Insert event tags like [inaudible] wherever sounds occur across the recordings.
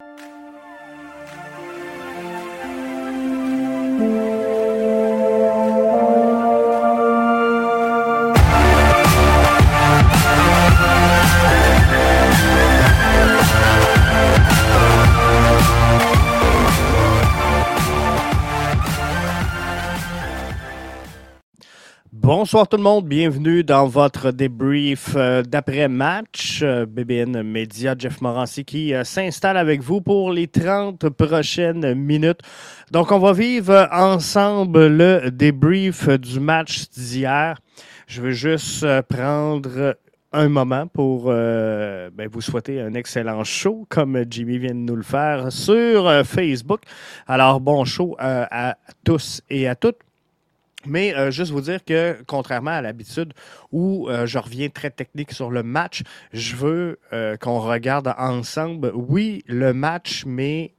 you Bonsoir tout le monde, bienvenue dans votre débrief euh, d'après-match. Euh, BBN Media, Jeff Morancy qui euh, s'installe avec vous pour les 30 prochaines minutes. Donc on va vivre ensemble le débrief du match d'hier. Je veux juste prendre un moment pour ben, vous souhaiter un excellent show, comme Jimmy vient de nous le faire sur Facebook. Alors, bon show à tous et à toutes. Mais euh, juste vous dire que, contrairement à l'habitude où euh, je reviens très technique sur le match, je veux euh, qu'on regarde ensemble, oui, le match, mais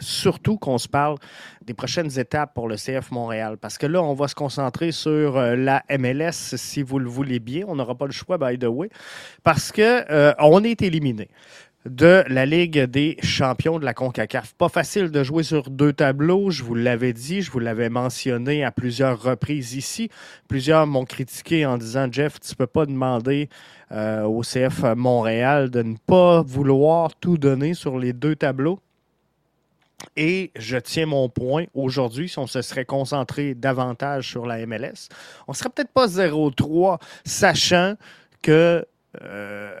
surtout qu'on se parle des prochaines étapes pour le CF Montréal. Parce que là, on va se concentrer sur la MLS, si vous le voulez bien. On n'aura pas le choix, by the way, parce qu'on on est éliminé de la Ligue des champions de la CONCACAF. Pas facile de jouer sur deux tableaux, je vous l'avais dit, je vous l'avais mentionné à plusieurs reprises ici. Plusieurs m'ont critiqué en disant Jeff, tu ne peux pas demander euh, au CF Montréal de ne pas vouloir tout donner sur les deux tableaux. Et je tiens mon point aujourd'hui, si on se serait concentré davantage sur la MLS, on serait peut-être pas 0-3, sachant que euh,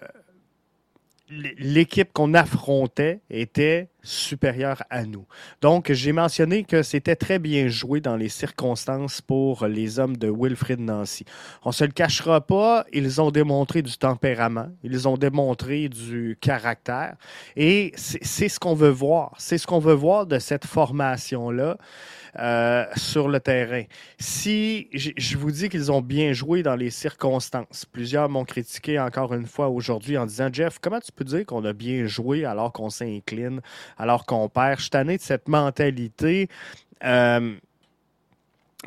l'équipe qu'on affrontait était supérieure à nous. Donc, j'ai mentionné que c'était très bien joué dans les circonstances pour les hommes de Wilfrid Nancy. On ne se le cachera pas, ils ont démontré du tempérament, ils ont démontré du caractère, et c'est ce qu'on veut voir. C'est ce qu'on veut voir de cette formation-là. Euh, sur le terrain. Si je vous dis qu'ils ont bien joué dans les circonstances, plusieurs m'ont critiqué encore une fois aujourd'hui en disant Jeff, comment tu peux dire qu'on a bien joué alors qu'on s'incline, alors qu'on perd Je suis tanné de cette mentalité. Euh,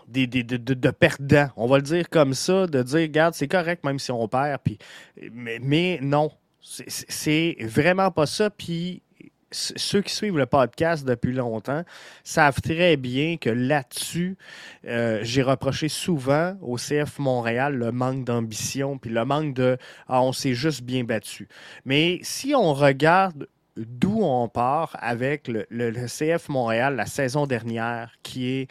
de, de, perdants, on va le dire comme ça, de dire, regarde, c'est correct même si on perd, puis, mais, mais non, c'est vraiment pas ça. Puis ceux qui suivent le podcast depuis longtemps savent très bien que là-dessus, euh, j'ai reproché souvent au CF Montréal le manque d'ambition, puis le manque de ah, on s'est juste bien battu. Mais si on regarde d'où on part avec le, CF Montréal la saison dernière, qui est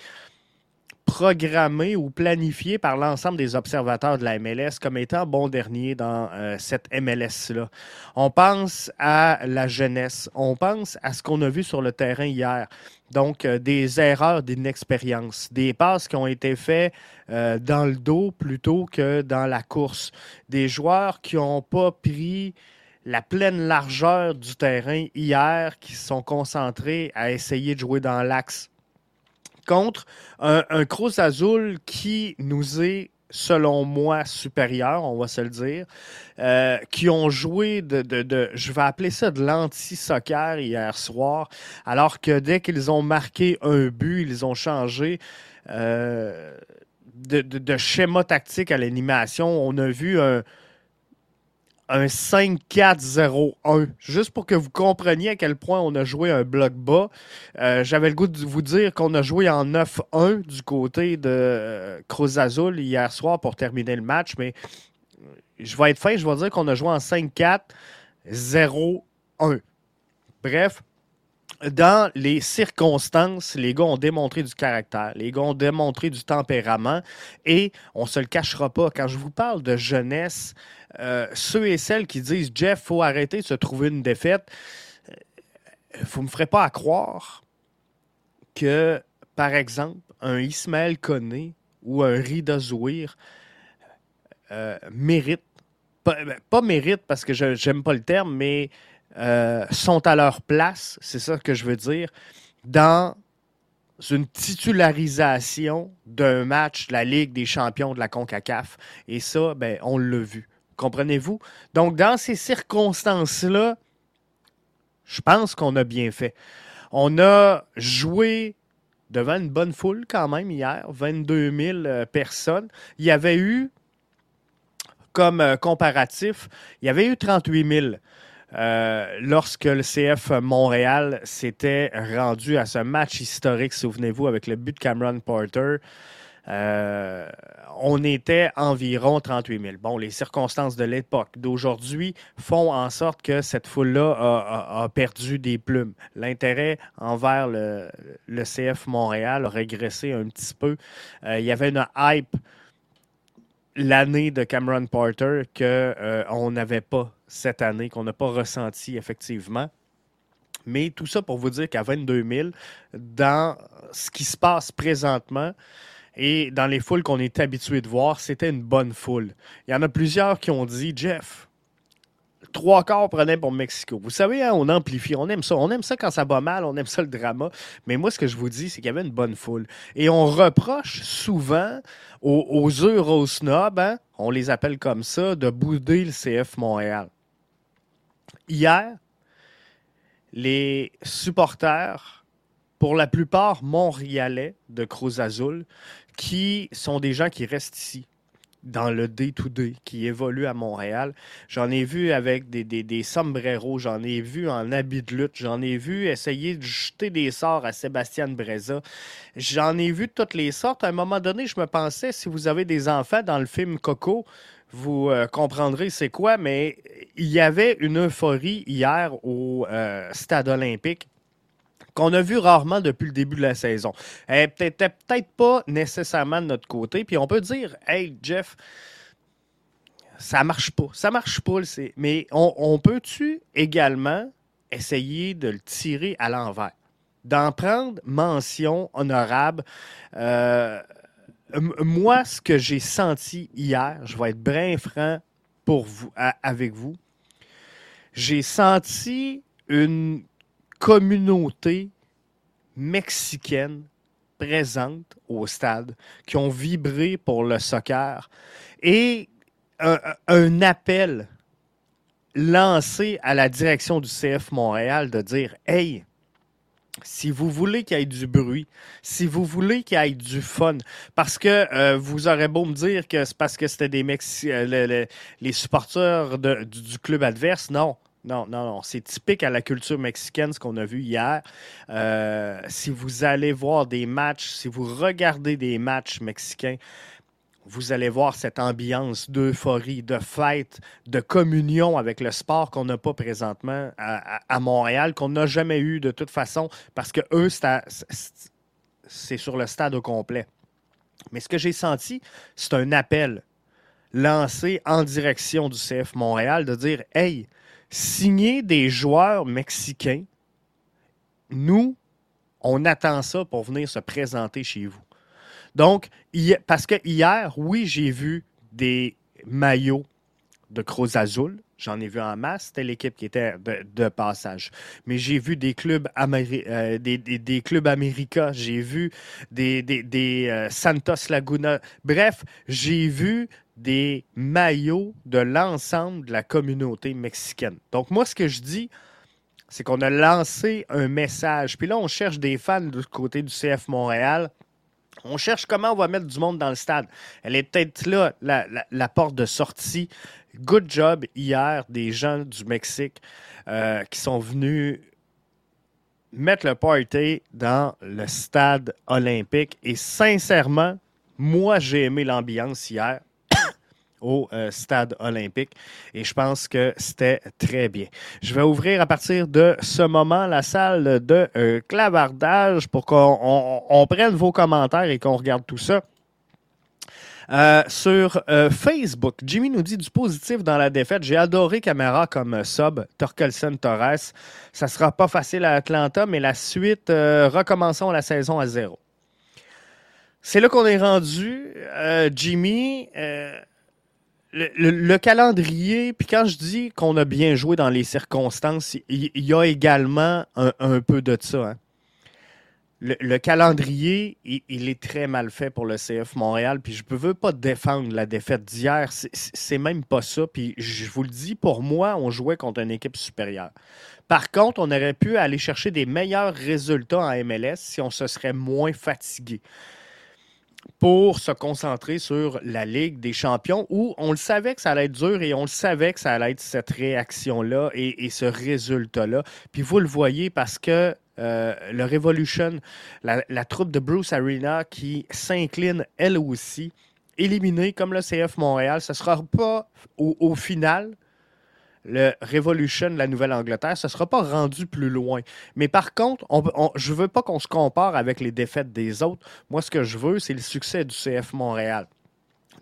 programmé ou planifié par l'ensemble des observateurs de la MLS comme étant bon dernier dans euh, cette MLS-là. On pense à la jeunesse, on pense à ce qu'on a vu sur le terrain hier. Donc, euh, des erreurs d'inexpérience, des passes qui ont été faites euh, dans le dos plutôt que dans la course, des joueurs qui n'ont pas pris la pleine largeur du terrain hier, qui se sont concentrés à essayer de jouer dans l'axe contre un, Cruz Azul qui nous est selon moi, supérieur, on va se le dire, euh, qui ont joué de, de, je vais appeler ça de l'anti-soccer hier soir, alors que dès qu'ils ont marqué un but, ils ont changé euh, de, de, schéma tactique à l'animation. On a vu un, un 5-4-0-1. Juste pour que vous compreniez à quel point on a joué un bloc bas. Euh, j'avais le goût de vous dire qu'on a joué en 9-1 du côté de euh, Cruz Azul hier soir pour terminer le match, mais je vais être fin, je vais dire qu'on a joué en 5-4-0-1. Bref, dans les circonstances, les gars ont démontré du caractère, les gars ont démontré du tempérament et on ne se le cachera pas. Quand je vous parle de jeunesse, euh, ceux et celles qui disent Jeff, faut arrêter de se trouver une défaite, euh, vous ne me ferez pas à croire que, par exemple, un Ismaël Koné ou un Rida Zouir euh, mérite, pas, mérite parce que je n'aime pas le terme, mais sont à leur place, c'est ça que je veux dire, dans une titularisation d'un match de la Ligue des champions de la CONCACAF. Et ça, ben, on l'a vu. Comprenez-vous? Donc, dans ces circonstances-là, je pense qu'on a bien fait. On a joué devant une bonne foule quand même hier, 22 000 euh, personnes. Il y avait eu, comme euh, comparatif, il y avait eu 38 000 euh, lorsque le CF Montréal s'était rendu à ce match historique, souvenez-vous, avec le but de Cameron Porter. Euh, on était environ 38 000. Bon, les circonstances de l'époque d'aujourd'hui font en sorte que cette foule-là a, perdu des plumes. L'intérêt envers le, CF Montréal a régressé un petit peu. Euh, il y avait une hype l'année de Cameron Porter qu'on euh, n'avait pas cette année, qu'on n'a pas ressenti effectivement. Mais tout ça pour vous dire qu'à 22 000, dans ce qui se passe présentement, et dans les foules qu'on est habitué de voir, c'était une bonne foule. Il y en a plusieurs qui ont dit Jeff, trois quarts prenaient pour Mexico. Vous savez, hein, on amplifie, on aime ça. On aime ça quand ça va mal, on aime ça le drama. Mais moi, ce que je vous dis, c'est qu'il y avait une bonne foule. Et on reproche souvent aux, aux Eurosnobs, hein, on les appelle comme ça, de bouder le CF Montréal. Hier, les supporters pour la plupart montréalais de Cruz Azul, qui sont des gens qui restent ici dans le day-to-day, qui évoluent à Montréal. J'en ai vu avec des, des, sombreros, j'en ai vu en habit de lutte, j'en ai vu essayer de jeter des sorts à Sébastien Breza. J'en ai vu toutes les sortes. À un moment donné, je me pensais, si vous avez des enfants dans le film Coco, vous euh, comprendrez c'est quoi, mais il y avait une euphorie hier au euh, stade olympique qu'on a vu rarement depuis le début de la saison. Elle n'était peut-être pas nécessairement de notre côté. Puis on peut dire, hey Jeff, ça marche pas. Ça marche pas. Mais on, peut-tu également essayer de le tirer à l'envers? D'en prendre mention honorable. Euh, moi, ce que j'ai senti hier, je vais être bien franc pour vous, avec vous, j'ai senti une communauté mexicaine présente au stade, qui ont vibré pour le soccer, et un, appel lancé à la direction du CF Montréal de dire Hey, si vous voulez qu'il y ait du bruit, si vous voulez qu'il y ait du fun, parce que euh, vous aurez beau me dire que c'est parce que c'était des Mexicains, euh, les supporters du, club adverse, non. Non, non, non. C'est typique à la culture mexicaine, ce qu'on a vu hier. Euh, si vous allez voir des matchs, si vous regardez des matchs mexicains, vous allez voir cette ambiance d'euphorie, de fête, de communion avec le sport qu'on n'a pas présentement à, Montréal, qu'on n'a jamais eu de toute façon, parce que eux, c'est sur le stade au complet. Mais ce que j'ai senti, c'est un appel lancé en direction du CF Montréal de dire Hey, signer des joueurs mexicains, nous, on attend ça pour venir se présenter chez vous. Donc, parce que hier, oui, j'ai vu des maillots de Cruz Azul. J'en ai vu en masse. C'était l'équipe qui était de, passage. Mais j'ai vu des clubs, euh, des, clubs América. J'ai vu des, des euh, Santos Laguna. Bref, j'ai vu des maillots de l'ensemble de la communauté mexicaine. Donc, moi, ce que je dis, c'est qu'on a lancé un message. Puis là, on cherche des fans du côté du CF Montréal. On cherche comment on va mettre du monde dans le stade. Elle est peut-être là, la, porte de sortie. Good job hier des gens du Mexique euh, qui sont venus mettre le party dans le stade olympique. Et sincèrement, moi, j'ai aimé l'ambiance hier au euh, stade olympique. Et je pense que c'était très bien. Je vais ouvrir à partir de ce moment la salle de euh, clavardage pour qu'on prenne vos commentaires et qu'on regarde tout ça. Euh, sur Facebook, Jimmy nous dit du positif dans la défaite. J'ai adoré Camara comme sub, Torkelsen Torres. Ça sera pas facile à Atlanta, mais la suite, recommençons la saison à zéro. C'est là qu'on est rendu. Jimmy, le, calendrier, puis quand je dis qu'on a bien joué dans les circonstances, il, y, a également un, peu de ça. Hein. Le, calendrier, il, est très mal fait pour le CF Montréal, puis je ne veux pas défendre la défaite d'hier. C'est même pas ça. Puis je vous le dis, pour moi, on jouait contre une équipe supérieure. Par contre, on aurait pu aller chercher des meilleurs résultats en MLS si on se serait moins fatigué. Pour se concentrer sur la Ligue des champions où on le savait que ça allait être dur et on le savait que ça allait être cette réaction-là et, ce résultat-là. Puis vous le voyez parce que euh, le Revolution, la, troupe de Bruce Arena qui s'incline elle aussi, éliminée comme le CF Montréal, ce ne sera pas au final le Revolution de la Nouvelle-Angleterre, ce ne sera pas rendu plus loin. Mais par contre, je ne veux pas qu'on se compare avec les défaites des autres. Moi, ce que je veux, c'est le succès du CF Montréal.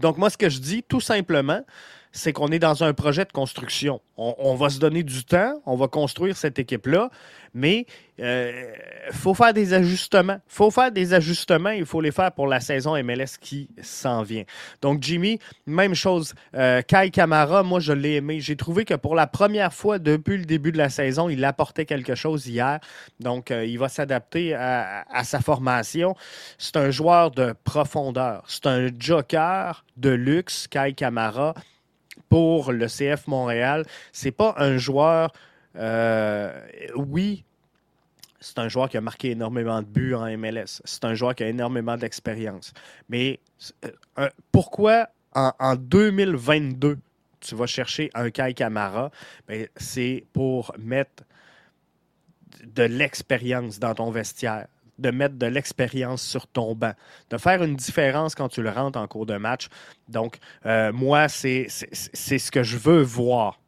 Donc, moi, ce que je dis, tout simplement, c'est qu'on est dans un projet de construction. On, va se donner du temps, on va construire cette équipe-là, mais il euh, faut faire des ajustements. Il faut faire des ajustements, il faut les faire pour la saison MLS qui s'en vient. Donc, Jimmy, même chose. Euh, Kai Kamara, moi, je l'ai aimé. J'ai trouvé que pour la première fois depuis le début de la saison, il apportait quelque chose hier. Donc, euh, il va s'adapter à, à sa formation. C'est un joueur de profondeur. C'est un joker de luxe, Kai Kamara pour le CF Montréal. C'est pas un joueur. Euh, oui, c'est un joueur qui a marqué énormément de buts en MLS. C'est un joueur qui a énormément d'expérience. Mais euh, pourquoi en, 2022 tu vas chercher un Kai Kamara? Ben, c'est pour mettre de l'expérience dans ton vestiaire de mettre de l'expérience sur ton banc, de faire une différence quand tu le rentres en cours de match. Donc, euh, moi, c'est ce que je veux voir.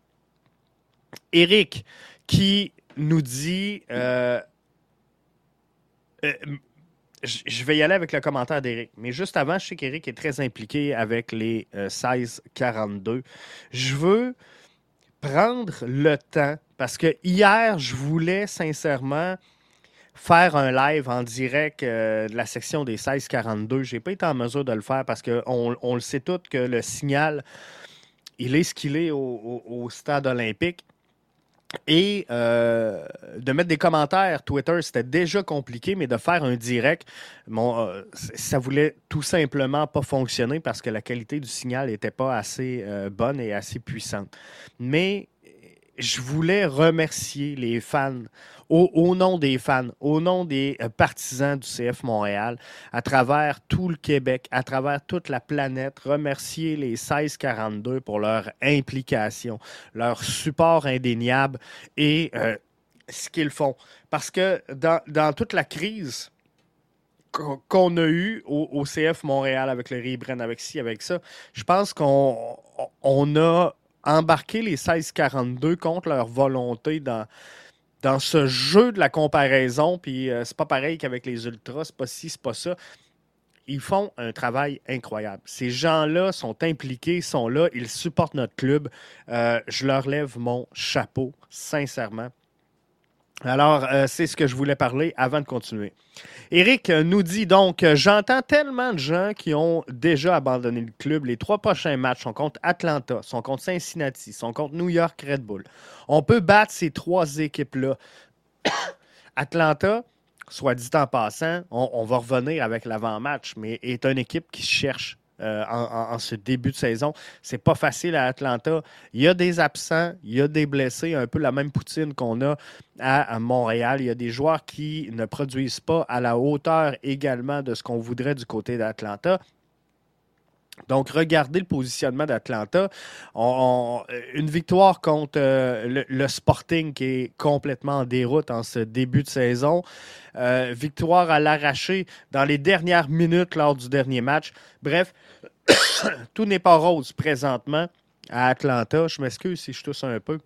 Eric, qui nous dit... Euh, euh, je vais y aller avec le commentaire d'Eric. Mais juste avant, je sais qu'Eric est très impliqué avec les 16-42. Je veux prendre le temps parce que hier, je voulais sincèrement faire un live en direct euh, de la section des 1642. Je n'ai pas été en mesure de le faire parce qu'on on le sait tous que le signal, il est ce qu'il est au, stade olympique. Et euh, de mettre des commentaires Twitter, c'était déjà compliqué, mais de faire un direct, bon, euh, ça voulait tout simplement pas fonctionner parce que la qualité du signal n'était pas assez bonne et assez puissante. Mais je voulais remercier les fans au, nom des fans, au nom des euh, partisans du CF Montréal, à travers tout le Québec, à travers toute la planète, remercier les 1642 pour leur implication, leur support indéniable et euh, ce qu'ils font. Parce que dans, toute la crise qu'on a eue au, CF Montréal avec le Ribren, avec ci, avec ça, je pense qu'on on a embarqué les 1642 contre leur volonté dans dans ce jeu de la comparaison, puis euh, c'est pas pareil qu'avec les Ultras, c'est pas ci, c'est pas ça. Ils font un travail incroyable. Ces gens-là sont impliqués, sont là, ils supportent notre club. Euh, je leur lève mon chapeau, sincèrement. Alors, euh, c'est ce que je voulais parler avant de continuer. Eric nous dit donc J'entends tellement de gens qui ont déjà abandonné le club. Les trois prochains matchs sont contre Atlanta, sont contre Cincinnati, sont contre New York Red Bull. On peut battre ces trois équipes-là. [coughs] Atlanta, soit dit en passant, on, on va revenir avec l'avant-match, mais est une équipe qui cherche euh, en, ce début de saison. C'est pas facile à Atlanta. Il y a des absents, il y a des blessés, un peu la même poutine qu'on a à, Montréal. Il y a des joueurs qui ne produisent pas à la hauteur également de ce qu'on voudrait du côté d'Atlanta. Donc, regardez le positionnement d'Atlanta. une victoire contre euh, le, Sporting qui est complètement en déroute en ce début de saison. Euh, victoire à l'arraché dans les dernières minutes lors du dernier match. Bref, [coughs] tout n'est pas rose présentement à Atlanta. Je m'excuse si je tousse un peu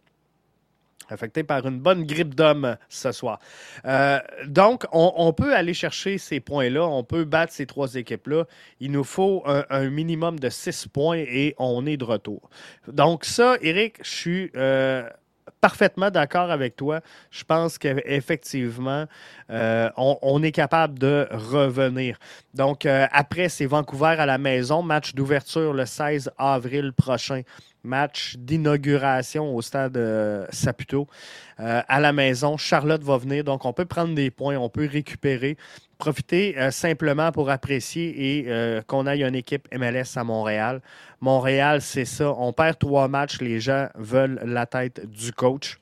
affecté par une bonne grippe d'homme ce soir. Euh, donc, on, peut aller chercher ces points-là, on peut battre ces trois équipes-là. Il nous faut un, minimum de six points et on est de retour. Donc ça, Eric, je suis euh, parfaitement d'accord avec toi. Je pense qu'effectivement, euh, on, est capable de revenir. Donc, après, c'est Vancouver à la maison, match d'ouverture le 16 avril prochain match d'inauguration au stade euh, Saputo euh, à la maison. Charlotte va venir, donc on peut prendre des points, on peut récupérer, profiter euh, simplement pour apprécier et qu'on aille une équipe MLS à Montréal. Montréal, c'est ça. On perd trois matchs, les gens veulent la tête du coach.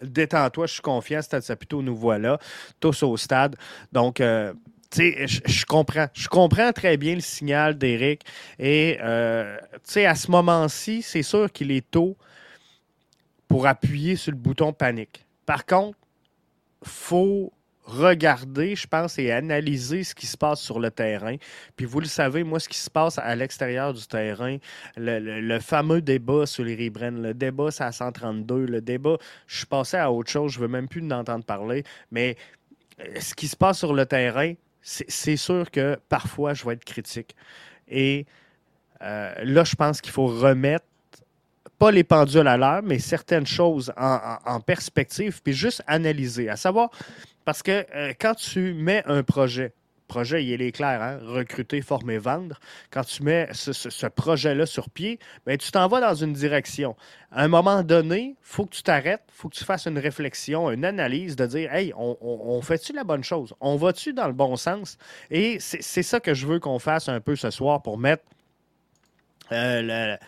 Détends-toi, je suis confiant. Stade Saputo, nous voilà tous au stade. Donc, je, je comprends. Je comprends très bien le signal d'Éric. Et euh, à ce moment-ci, c'est sûr qu'il est tôt pour appuyer sur le bouton panique. Par contre, faut regarder, je pense, et analyser ce qui se passe sur le terrain. Puis vous le savez, moi, ce qui se passe à l'extérieur du terrain, le, fameux débat sur les Ribren, le débat sur la 132, le débat, je suis passé à autre chose, je veux même plus en entendre parler, mais euh, ce qui se passe sur le terrain, c'est sûr que parfois, je vais être critique. Et euh, là, je pense qu'il faut remettre pas les pendules à l'heure, mais certaines choses en, perspective, puis juste analyser. À savoir, parce que euh, quand tu mets un projet, projet, il est clair, hein? recruter, former, vendre. Quand tu mets ce, projet-là sur pied, bien, tu t'en vas dans une direction. À un moment donné, il faut que tu t'arrêtes, il faut que tu fasses une réflexion, une analyse de dire Hey, on, fait-tu la bonne chose? On va-tu dans le bon sens? Et c'est ça que je veux qu'on fasse un peu ce soir pour mettre euh, le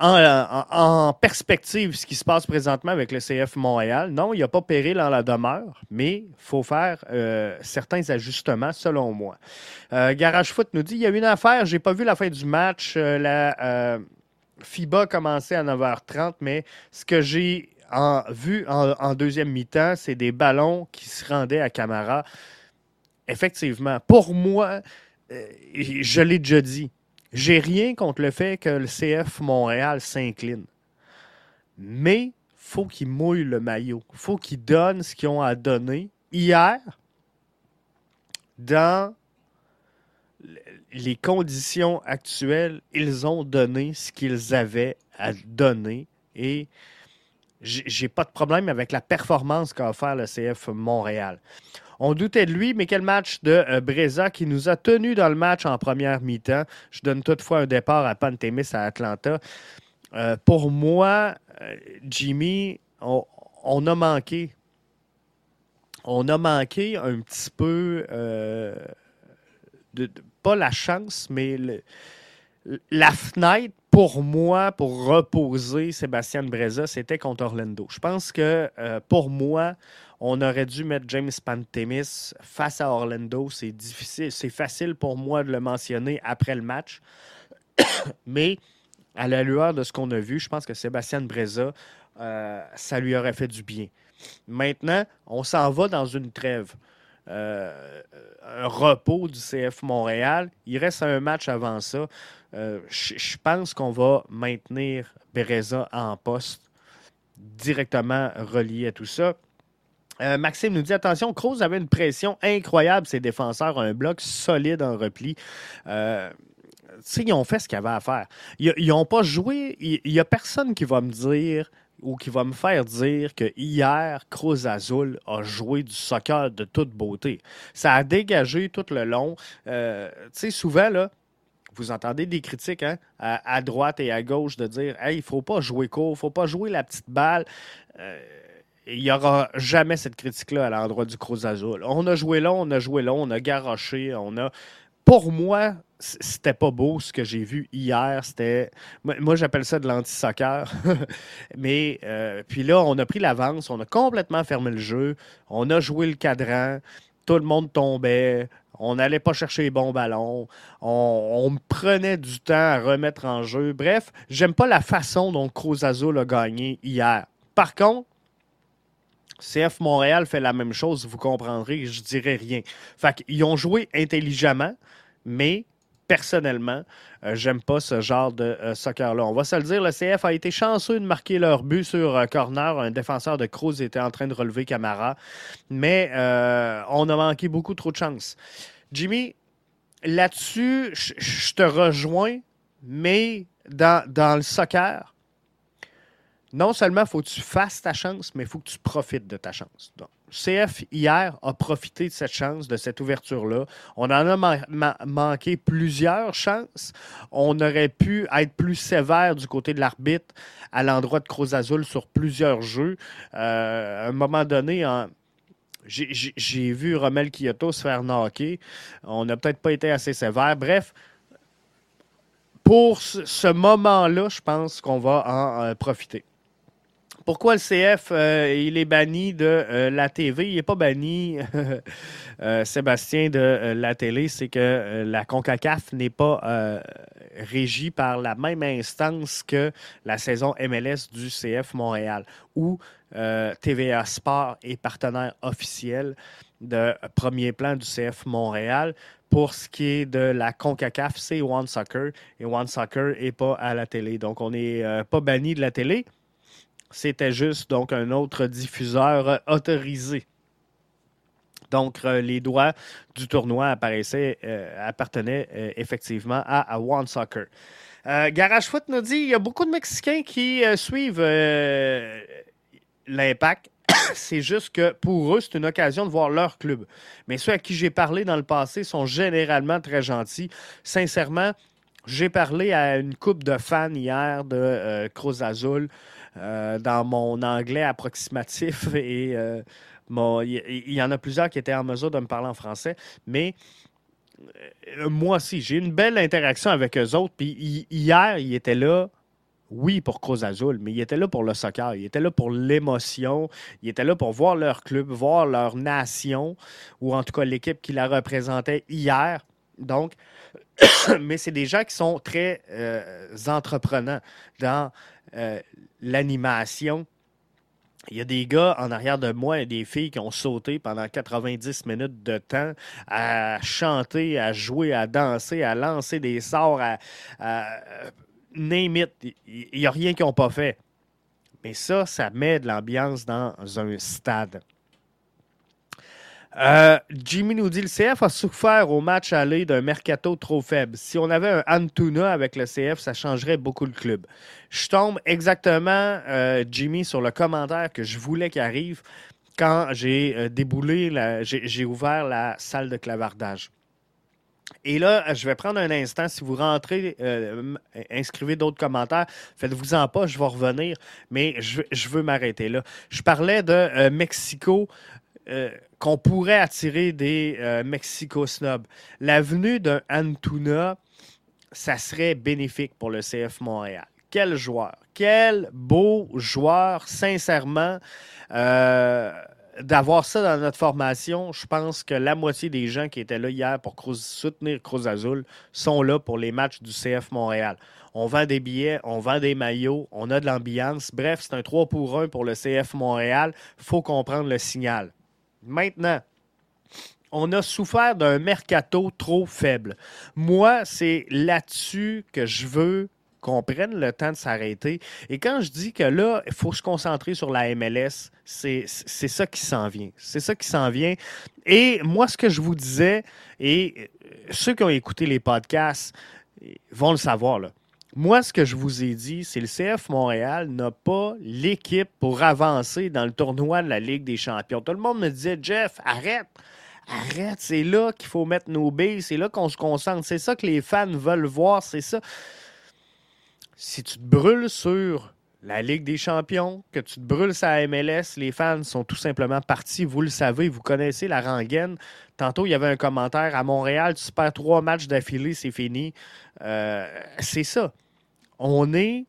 en, perspective ce qui se passe présentement avec le CF Montréal. Non, il n'y a pas péril en la demeure, mais il faut faire euh, certains ajustements, selon moi. Euh, Garage Foot nous dit il y a une affaire, j'ai pas vu la fin du match. Euh, la FIBA commençait à 9h30, mais ce que j'ai vu en, en deuxième mi-temps, c'est des ballons qui se rendaient à Camara. Effectivement, pour moi, je l'ai déjà dit, j'ai rien contre le fait que le CF Montréal s'incline. Mais faut qu'ils mouillent le maillot. faut qu'ils donnent ce qu'ils ont à donner. Hier, dans les conditions actuelles, ils ont donné ce qu'ils avaient à donner. Et j'ai pas de problème avec la performance qu'a offert le CF Montréal. On doutait de lui, mais quel match de euh, Breza qui nous a tenu dans le match en première mi-temps. Je donne toutefois un départ à Pantémis à Atlanta. Euh, pour moi, euh, Jimmy, on, a manqué. On a manqué un petit peu, de, pas la chance, mais la fenêtre pour moi, pour reposer Sébastien Breza, c'était contre Orlando. Je pense que pour moi, on aurait dû mettre James Pantemis face à Orlando. C'est difficile, c'est facile pour moi de le mentionner après le match. [coughs] Mais à la lueur de ce qu'on a vu, je pense que Sébastien Breza, euh, ça lui aurait fait du bien. Maintenant, on s'en va dans une trêve. Euh, un repos du CF Montréal. Il reste un match avant ça. Euh, je pense qu'on va maintenir Breza en poste directement relié à tout ça. Euh, Maxime nous dit attention, Kroos avait une pression incroyable, ses défenseurs, un bloc solide en repli. Euh, ils ont fait ce qu'ils avaient à faire. Ils n'ont pas joué. Il n'y a personne qui va me dire ou qui va me faire dire que hier, Cruz Azul a joué du soccer de toute beauté. Ça a dégagé tout le long. Euh, tu sais, souvent, là, vous entendez des critiques hein, à, droite et à gauche de dire Hey, il ne faut pas jouer court, il ne faut pas jouer la petite balle. Euh, il n'y aura jamais cette critique-là à l'endroit du Cruz Azul. On a joué long, on a joué long, on a garoché, on a. Pour moi, c'était pas beau ce que j'ai vu hier. C'était. Moi, j'appelle ça de l'anti-soccer. [laughs] Mais euh, puis là, on a pris l'avance, on a complètement fermé le jeu, on a joué le cadran, tout le monde tombait. On n'allait pas chercher les bons ballons. On, prenait du temps à remettre en jeu. Bref, j'aime pas la façon dont Cruz Azul a gagné hier. Par contre, CF Montréal fait la même chose, vous comprendrez, je dirais rien. Fait qu'ils ont joué intelligemment, mais personnellement, euh, j'aime pas ce genre de euh, soccer-là. On va se le dire, le CF a été chanceux de marquer leur but sur euh, corner. Un défenseur de Cruz était en train de relever Camara, mais on a manqué beaucoup trop de chance. Jimmy, là-dessus, je te rejoins, mais dans, dans le soccer, non seulement faut que tu fasses ta chance, mais il faut que tu profites de ta chance. Donc, CF, hier, a profité de cette chance, de cette ouverture-là. On en a manqué plusieurs chances. On aurait pu être plus sévère du côté de l'arbitre à l'endroit de Cruz Azul sur plusieurs jeux. Euh, à un moment donné, j'ai vu Romel Kyoto se faire knocker. On n'a peut-être pas été assez sévère. Bref, pour ce moment-là, je pense qu'on va en profiter. Pourquoi le CF, il est banni de la TV? Il n'est pas banni, [laughs] Sébastien, de la télé. C'est que la CONCACAF n'est pas régie par la même instance que la saison MLS du CF Montréal, où TVA Sport est partenaire officiel de premier plan du CF Montréal. Pour ce qui est de la CONCACAF, c'est One Soccer et One Soccer n'est pas à la télé. Donc, on n'est euh, pas banni de la télé. C'était juste donc un autre diffuseur autorisé. Donc, euh, les droits du tournoi apparaissaient, euh, appartenaient effectivement à, One Soccer. Garage Foot nous dit il y a beaucoup de Mexicains qui suivent l'impact [coughs] c'est juste que pour eux, c'est une occasion de voir leur club. Mais ceux à qui j'ai parlé dans le passé sont généralement très gentils. Sincèrement, j'ai parlé à une couple de fans hier de euh, Cruz Azul euh, dans mon anglais approximatif [laughs] et euh, il y, en a plusieurs qui étaient en mesure de me parler en français, mais moi aussi, j'ai une belle interaction avec eux autres. Puis hier, ils étaient là oui, pour Cruz Azul, mais il était là pour le soccer, il était là pour l'émotion, il était là pour voir leur club, voir leur nation, ou en tout cas l'équipe qui la représentait hier. Donc, [coughs] mais c'est des gens qui sont très euh, entreprenants dans euh, l'animation. Il y a des gars en arrière de moi et des filles qui ont sauté pendant 90 minutes de temps à chanter, à jouer, à danser, à lancer des sorts, à name it, il n'y a rien qu'ils n'ont pas fait. Mais ça, ça met de l'ambiance dans un stade. Euh, Jimmy nous dit le CF a souffert au match aller d'un mercato trop faible. Si on avait un Antuna avec le CF, ça changerait beaucoup le club. Je tombe exactement, euh, Jimmy, sur le commentaire que je voulais qu'il arrive quand j'ai euh, déboulé, j'ai ouvert la salle de clavardage. Et là, je vais prendre un instant. Si vous rentrez, inscrivez d'autres commentaires. Faites-vous-en pas, je vais revenir. Mais je, veux m'arrêter là. Je parlais de Mexico. Euh, qu'on pourrait attirer des Mexico snobs. L'avenue d'un Antuna, ça serait bénéfique pour le CF Montréal. Quel joueur, quel beau joueur, sincèrement d'avoir ça dans notre formation, je pense que la moitié des gens qui étaient là hier pour soutenir Cruz Azul sont là pour les matchs du CF Montréal. On vend des billets, on vend des maillots, on a de l'ambiance. Bref, c'est un 3 pour 1 pour le CF Montréal. Faut comprendre le signal. Maintenant, on a souffert d'un mercato trop faible. Moi, c'est là-dessus que je veux qu'on prenne le temps de s'arrêter. Et quand je dis que là, il faut se concentrer sur la MLS, c'est ça qui s'en vient. C'est ça qui s'en vient. Et moi, ce que je vous disais, et ceux qui ont écouté les podcasts vont le savoir, là. Moi, ce que je vous ai dit, c'est le CF Montréal n'a pas l'équipe pour avancer dans le tournoi de la Ligue des Champions. Tout le monde me disait, Jeff, arrête. Arrête, c'est là qu'il faut mettre nos billes, c'est là qu'on se concentre, c'est ça que les fans veulent voir, c'est ça si tu te brûles sur la Ligue des champions, que tu te brûles la MLS, les fans sont tout simplement partis. Vous le savez, vous connaissez la rengaine. Tantôt, il y avait un commentaire à Montréal, tu perds trois matchs d'affilée, c'est fini. Euh, c'est ça. On est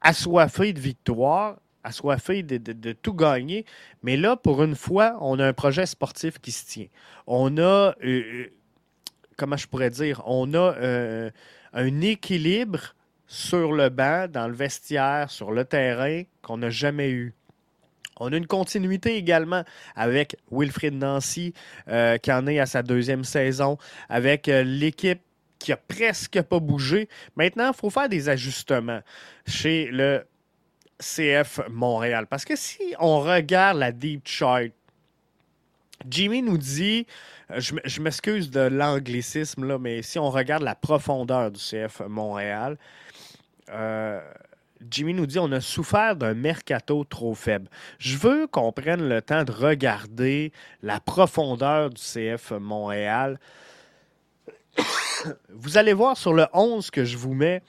assoiffé de victoire, assoiffé de, de, tout gagner. Mais là, pour une fois, on a un projet sportif qui se tient. On a, euh, euh, comment je pourrais dire, on a un équilibre sur le banc, dans le vestiaire, sur le terrain qu'on n'a jamais eu. On a une continuité également avec Wilfried Nancy, euh, qui en est à sa deuxième saison, avec euh, l'équipe qui a presque pas bougé. Maintenant, il faut faire des ajustements chez le CF Montréal. Parce que si on regarde la deep chart, Jimmy nous dit, euh, je m'excuse de l'anglicisme, mais si on regarde la profondeur du CF Montréal, euh, Jimmy nous dit on a souffert d'un mercato trop faible. Je veux qu'on prenne le temps de regarder la profondeur du CF Montréal. [coughs] vous allez voir sur le 11 que je vous mets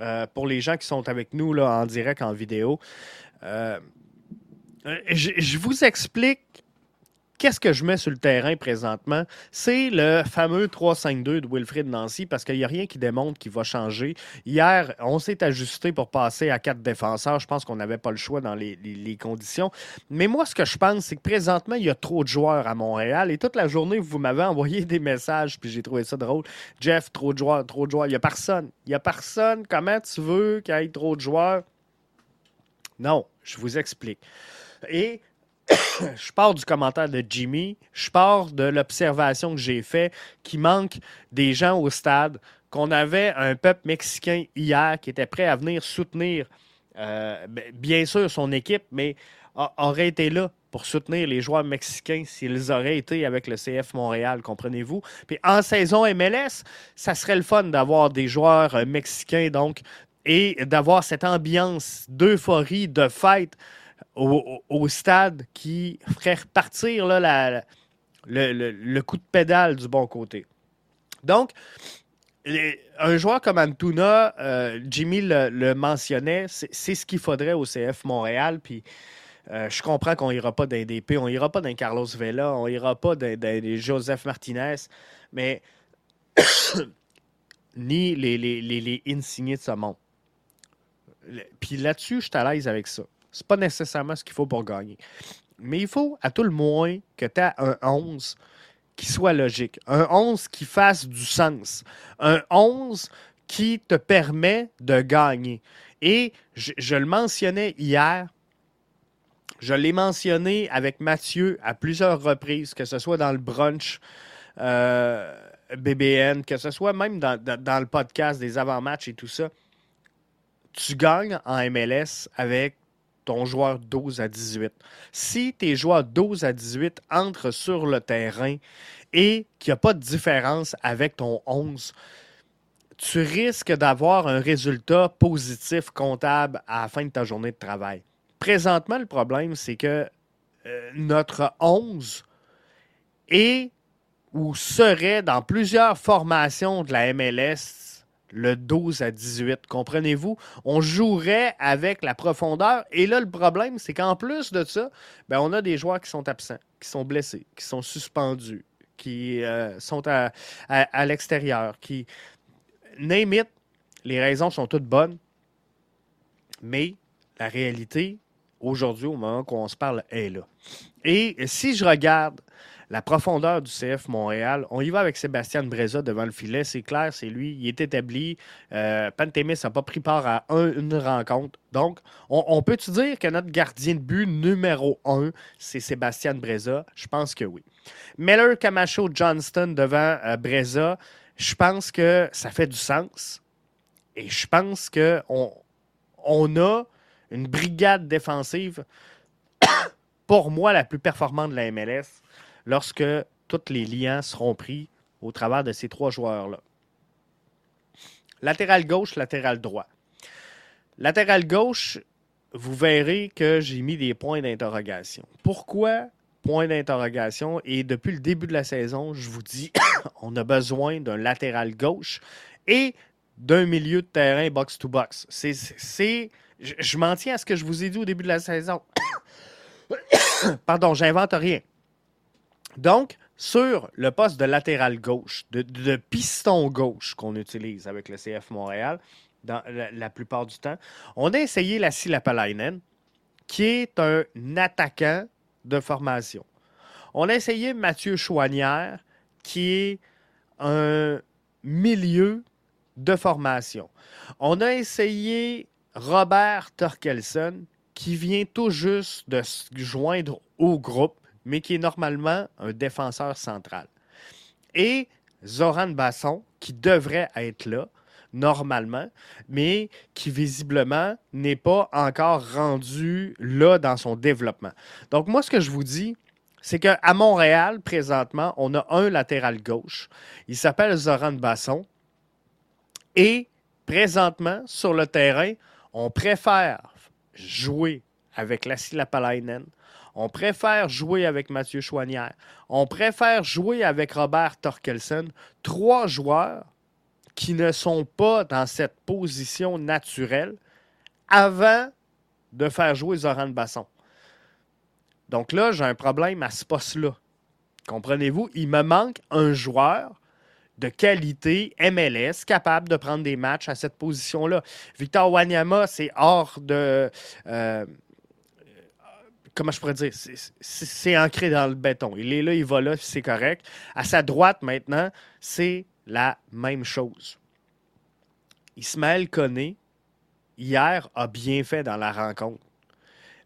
euh, pour les gens qui sont avec nous là, en direct, en vidéo. Euh, je, vous explique Qu'est-ce que je mets sur le terrain présentement? C'est le fameux 3-5-2 de Wilfrid Nancy parce qu'il n'y a rien qui démontre qu'il va changer. Hier, on s'est ajusté pour passer à quatre défenseurs. Je pense qu'on n'avait pas le choix dans les, conditions. Mais moi, ce que je pense, c'est que présentement, il y a trop de joueurs à Montréal et toute la journée, vous m'avez [laughs] envoyé des messages puis j'ai trouvé ça drôle. Jeff, trop de joueurs, trop de joueurs. Il n'y a personne. Il n'y a personne. Comment tu veux qu'il y ait trop de joueurs? Non, je vous explique. Et [coughs] je pars du commentaire de Jimmy, je pars de l'observation que j'ai faite qu'il manque des gens au stade, qu'on avait un peuple mexicain hier qui était prêt à venir soutenir, euh, ben, bien sûr, son équipe, mais aurait été là pour soutenir les joueurs mexicains s'ils auraient été avec le CF Montréal, comprenez-vous? Puis en saison MLS, ça serait le fun d'avoir des joueurs euh, mexicains, donc, et d'avoir cette ambiance d'euphorie, de fête au, stade qui ferait repartir là, le, coup de pédale du bon côté. Donc, un joueur comme Antuna, euh, Jimmy le, mentionnait, c'est ce qu'il faudrait au CF Montréal. Puis euh, je comprends qu'on n'ira pas d'un DP, on n'ira pas d'un Carlos Vela, on n'ira pas d'un Joseph Martinez, mais [coughs] ni les, les, les, les insignés de ce monde. Puis là-dessus, je suis à l'aise avec ça. C'est pas nécessairement ce qu'il faut pour gagner. Mais il faut, à tout le moins, que tu aies un 11 qui soit logique. Un 11 qui fasse du sens. Un 11 qui te permet de gagner. Et je, le mentionnais hier, je l'ai mentionné avec Mathieu à plusieurs reprises, que ce soit dans le brunch euh, BBN, que ce soit même dans, dans le podcast des avant-matchs et tout ça. Tu gagnes en MLS avec ton joueur 12 à 18. Si tes joueurs 12 à 18 entrent sur le terrain et qu'il n'y a pas de différence avec ton 11, tu risques d'avoir un résultat positif comptable à la fin de ta journée de travail. Présentement, le problème, c'est que euh, notre 11 est ou serait dans plusieurs formations de la MLS le 12 à 18. Comprenez-vous? On jouerait avec la profondeur. Et là, le problème, c'est qu'en plus de ça, ben, on a des joueurs qui sont absents, qui sont blessés, qui sont suspendus, qui euh, sont à, l'extérieur, qui. Name les raisons sont toutes bonnes. Mais la réalité, aujourd'hui, au moment qu'on se parle, est là. Et si je regarde la profondeur du CF Montréal. On y va avec Sébastien Breza devant le filet. C'est clair, c'est lui. Il est établi. Euh, Pantémis n'a pas pris part à une rencontre. Donc, on, peut-tu dire que notre gardien de but numéro un, c'est Sébastien Breza? Je pense que oui. Miller, Camacho, Johnston devant euh, Breza, je pense que ça fait du sens. Et je pense qu'on on a une brigade défensive, [coughs] pour moi, la plus performante de la MLS lorsque tous les liens seront pris au travers de ces trois joueurs-là. Latéral gauche, latéral droit. Latéral gauche, vous verrez que j'ai mis des points d'interrogation. Pourquoi point d'interrogation? Et depuis le début de la saison, je vous dis, [coughs] on a besoin d'un latéral gauche et d'un milieu de terrain box-to-box. C'est, je, je m'en tiens à ce que je vous ai dit au début de la saison. [coughs] Pardon, j'invente rien. Donc, sur le poste de latéral gauche, de, piston gauche qu'on utilise avec le CF Montréal, dans la, plupart du temps, on a essayé la Lapalainen, qui est un attaquant de formation. On a essayé Mathieu Chouanière, qui est un milieu de formation. On a essayé Robert Torkelson, qui vient tout juste de se joindre au groupe mais qui est normalement un défenseur central. Et Zoran Basson, qui devrait être là, normalement, mais qui visiblement n'est pas encore rendu là dans son développement. Donc moi, ce que je vous dis, c'est qu'à Montréal, présentement, on a un latéral gauche. Il s'appelle Zoran Basson. Et présentement, sur le terrain, on préfère jouer avec Lassie Lapalainen, on préfère jouer avec Mathieu Chouanière. On préfère jouer avec Robert Torkelson. Trois joueurs qui ne sont pas dans cette position naturelle avant de faire jouer Zoran Basson. Donc là, j'ai un problème à ce poste-là. Comprenez-vous? Il me manque un joueur de qualité MLS capable de prendre des matchs à cette position-là. Victor Wanyama, c'est hors de. Euh, comment je pourrais dire? C'est ancré dans le béton. Il est là, il va là, c'est correct. À sa droite, maintenant, c'est la même chose. Ismaël Koné, hier, a bien fait dans la rencontre.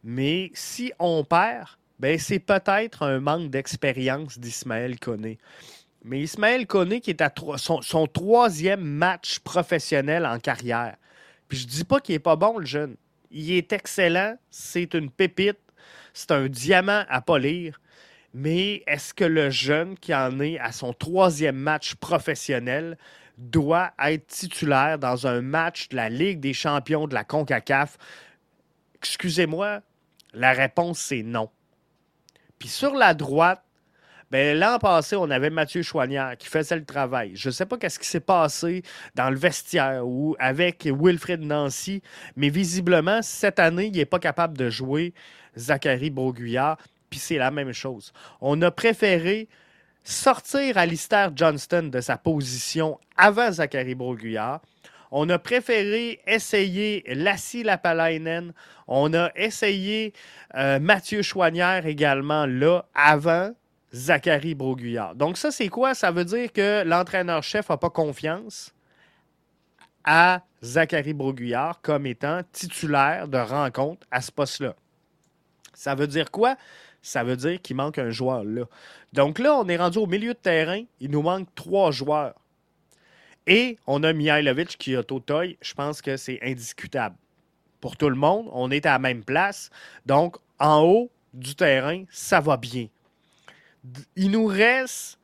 Mais si on perd, ben c'est peut-être un manque d'expérience d'Ismaël Koné. Mais Ismaël Koné qui est à son, troisième match professionnel en carrière. Puis je dis pas qu'il est pas bon, le jeune. Il est excellent, c'est une pépite, c'est un diamant à polir. Mais est-ce que le jeune qui en est à son troisième match professionnel doit être titulaire dans un match de la Ligue des champions de la CONCACAF? Excusez-moi, la réponse c'est non. Puis sur la droite, ben, l'an passé, on avait Mathieu Chouanière qui faisait le travail. Je ne sais pas qu'est-ce qui s'est passé dans le vestiaire ou avec Wilfred Nancy, mais visiblement, cette année, il n'est pas capable de jouer Zachary Broguillard, puis c'est la même chose. On a préféré sortir Alistair Johnston de sa position avant Zachary Broguillard. On a préféré essayer Lassie Lapalainen. On a essayé euh, Mathieu Chouanière également là avant Zachary Broguillard. Donc, ça, c'est quoi? Ça veut dire que l'entraîneur-chef n'a pas confiance à Zachary Broguillard comme étant titulaire de rencontre à ce poste-là. Ça veut dire quoi? Ça veut dire qu'il manque un joueur là. Donc là, on est rendu au milieu de terrain. Il nous manque trois joueurs. Et on a Mihailovic qui a Totoy. Je pense que c'est indiscutable. Pour tout le monde, on est à la même place. Donc, en haut du terrain, ça va bien il nous reste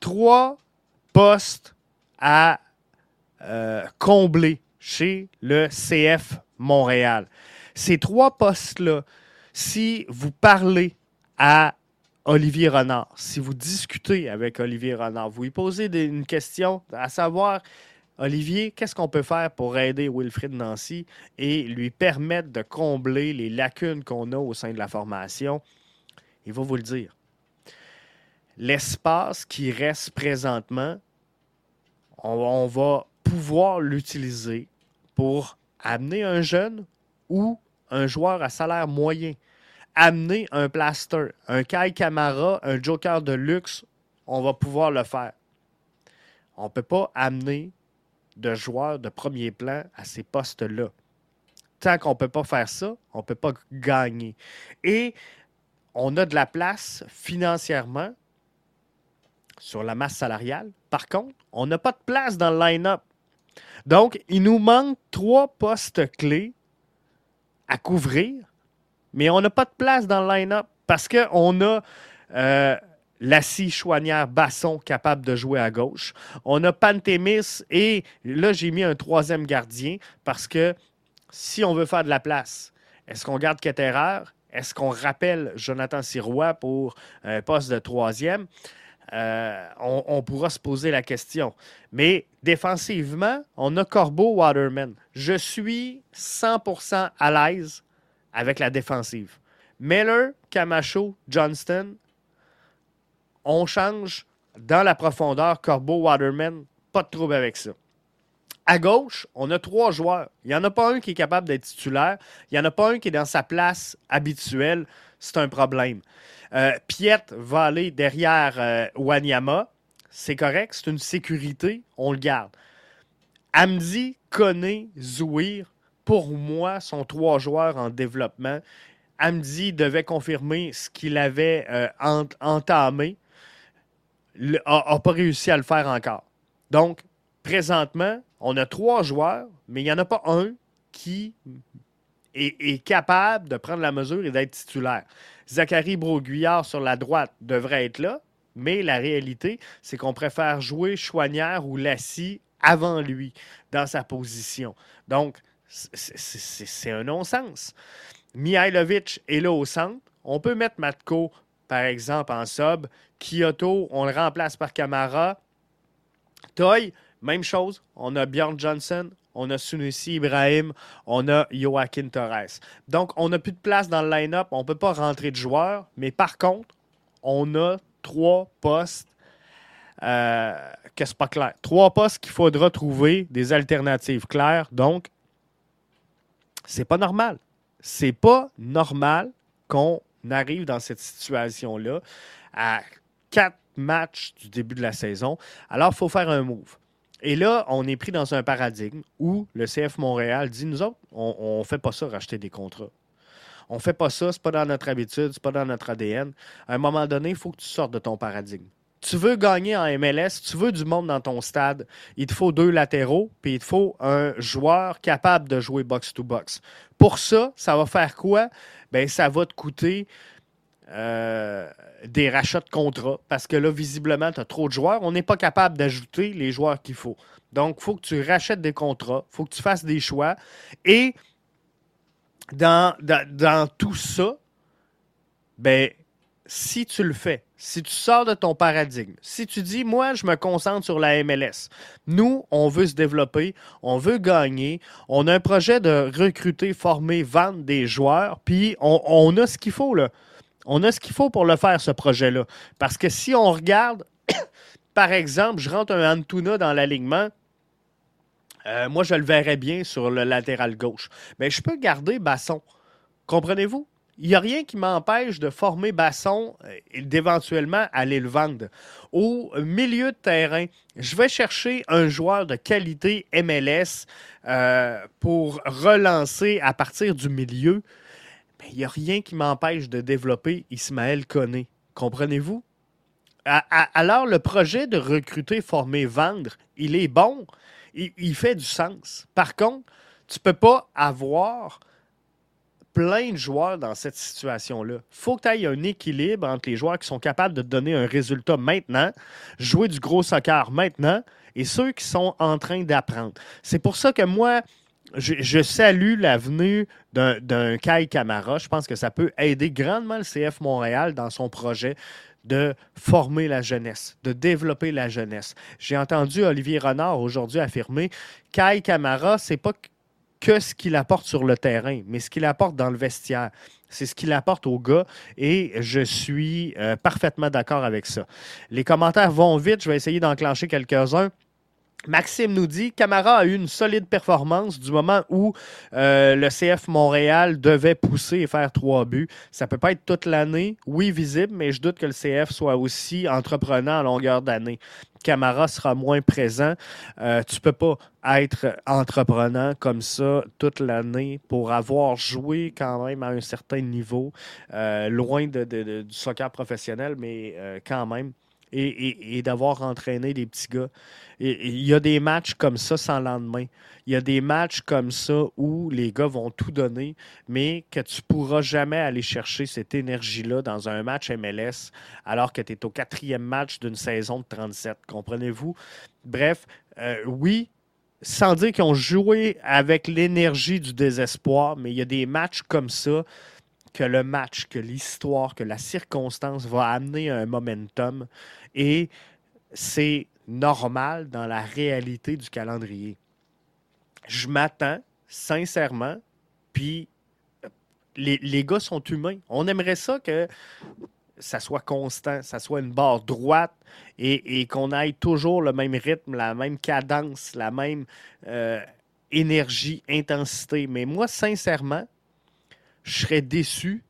trois postes à euh, combler chez le CF Montréal. Ces trois postes-là, si vous parlez à Olivier Renard, si vous discutez avec Olivier Renard, vous lui posez une question à savoir, Olivier, qu'est-ce qu'on peut faire pour aider Wilfrid Nancy et lui permettre de combler les lacunes qu'on a au sein de la formation? Il va vous le dire l'espace qui reste présentement, on, va pouvoir l'utiliser pour amener un jeune ou un joueur à salaire moyen. Amener un plaster, un Kai Camara, un joker de luxe, on va pouvoir le faire. On ne peut pas amener de joueurs de premier plan à ces postes-là. Tant qu'on ne peut pas faire ça, on ne peut pas gagner. Et on a de la place financièrement sur la masse salariale. Par contre, on n'a pas de place dans le line-up. Donc, il nous manque trois postes clés à couvrir, mais on n'a pas de place dans le line-up parce qu'on a euh, Lassie, Chouanière, Basson capable de jouer à gauche. On a Pantémis et là, j'ai mis un troisième gardien parce que si on veut faire de la place, est-ce qu'on garde Ketterer? Est-ce qu'on rappelle Jonathan Sirois pour un poste de troisième? Euh, on, pourra se poser la question. Mais défensivement, on a Corbeau Waterman. Je suis 100% à l'aise avec la défensive. Miller, Camacho, Johnston, on change dans la profondeur. Corbeau, Waterman, pas de trouble avec ça. À gauche, on a trois joueurs. Il n'y en a pas un qui est capable d'être titulaire. Il n'y en a pas un qui est dans sa place habituelle. C'est un problème. Euh, va aller derrière euh, Wanyama. C'est correct, c'est une sécurité, on le garde. Amdi, Koné, Zouir, pour moi, sont trois joueurs en développement. Amdi devait confirmer ce qu'il avait euh, entamé. N'a pas réussi à le faire encore. Donc, présentement, on a trois joueurs, mais il n'y en a pas un qui est, capable de prendre la mesure et d'être titulaire. Zachary Broguillard sur la droite devrait être là, mais la réalité, c'est qu'on préfère jouer Chouanière ou Lassie avant lui dans sa position. Donc, c'est un non-sens. Mihailovic est là au centre. On peut mettre Matko, par exemple, en sub. Kyoto, on le remplace par Camara. Toy, même chose. On a Bjorn Johnson, on a Sunusi Ibrahim, on a Joaquin Torres. Donc, on n'a plus de place dans le line-up, on ne peut pas rentrer de joueurs, mais par contre, on a trois postes euh, que c'est pas clair. Trois postes qu'il faudra trouver des alternatives claires. Donc, c'est pas normal. C'est pas normal qu'on arrive dans cette situation-là à quatre matchs du début de la saison. Alors, il faut faire un move. Et là, on est pris dans un paradigme où le CF Montréal dit nous autres, on ne fait pas ça, racheter des contrats. On ne fait pas ça, c'est pas dans notre habitude, c'est pas dans notre ADN. À un moment donné, il faut que tu sortes de ton paradigme. Tu veux gagner en MLS, tu veux du monde dans ton stade, il te faut deux latéraux, puis il te faut un joueur capable de jouer box-to-box. Pour ça, ça va faire quoi? Ben, ça va te coûter euh, des rachats de contrats parce que là, visiblement, tu as trop de joueurs. On n'est pas capable d'ajouter les joueurs qu'il faut. Donc, il faut que tu rachètes des contrats, il faut que tu fasses des choix. Et dans, dans, tout ça, ben, si tu le fais, si tu sors de ton paradigme, si tu dis, moi, je me concentre sur la MLS, nous, on veut se développer, on veut gagner, on a un projet de recruter, former, vendre des joueurs, puis on, a ce qu'il faut, là. On a ce qu'il faut pour le faire, ce projet-là. Parce que si on regarde, [coughs] par exemple, je rentre un Antuna dans l'alignement, euh, moi, je le verrais bien sur le latéral gauche. Mais je peux garder Basson. Comprenez-vous? Il n'y a rien qui m'empêche de former Basson euh, et d'éventuellement aller le vendre. Au milieu de terrain, je vais chercher un joueur de qualité MLS euh, pour relancer à partir du milieu. Il n'y a rien qui m'empêche de développer Ismaël Koné. Comprenez-vous? Alors, le projet de recruter, former, vendre, il est bon, il, fait du sens. Par contre, tu ne peux pas avoir plein de joueurs dans cette situation-là. Il faut que tu aies un équilibre entre les joueurs qui sont capables de donner un résultat maintenant, jouer du gros soccer maintenant, et ceux qui sont en train d'apprendre. C'est pour ça que moi, je, salue l'avenue d'un Kai Camara. Je pense que ça peut aider grandement le CF Montréal dans son projet de former la jeunesse, de développer la jeunesse. J'ai entendu Olivier Renard aujourd'hui affirmer Kai Camara, c'est pas que ce qu'il apporte sur le terrain, mais ce qu'il apporte dans le vestiaire. C'est ce qu'il apporte aux gars et je suis euh, parfaitement d'accord avec ça. Les commentaires vont vite, je vais essayer d'enclencher quelques-uns. Maxime nous dit Camara a eu une solide performance du moment où euh, le CF Montréal devait pousser et faire trois buts. Ça peut pas être toute l'année, oui, visible, mais je doute que le CF soit aussi entreprenant à longueur d'année. Camara sera moins présent. Euh, tu peux pas être entreprenant comme ça toute l'année pour avoir joué quand même à un certain niveau, euh, loin de, du soccer professionnel, mais euh, quand même et, d'avoir entraîné des petits gars. Il y a des matchs comme ça sans lendemain. Il y a des matchs comme ça où les gars vont tout donner, mais que tu pourras jamais aller chercher cette énergie-là dans un match MLS alors que tu es au quatrième match d'une saison de 37. Comprenez-vous? Bref, euh, oui, sans dire qu'ils ont joué avec l'énergie du désespoir, mais il y a des matchs comme ça que le match, que l'histoire, que la circonstance va amener un momentum et c'est normal dans la réalité du calendrier. Je m'attends, sincèrement, puis les, les, gars sont humains. On aimerait ça que ça soit constant, ça soit une barre droite et, qu'on aille toujours le même rythme, la même cadence, la même euh, énergie, intensité. Mais moi, sincèrement, je serais déçu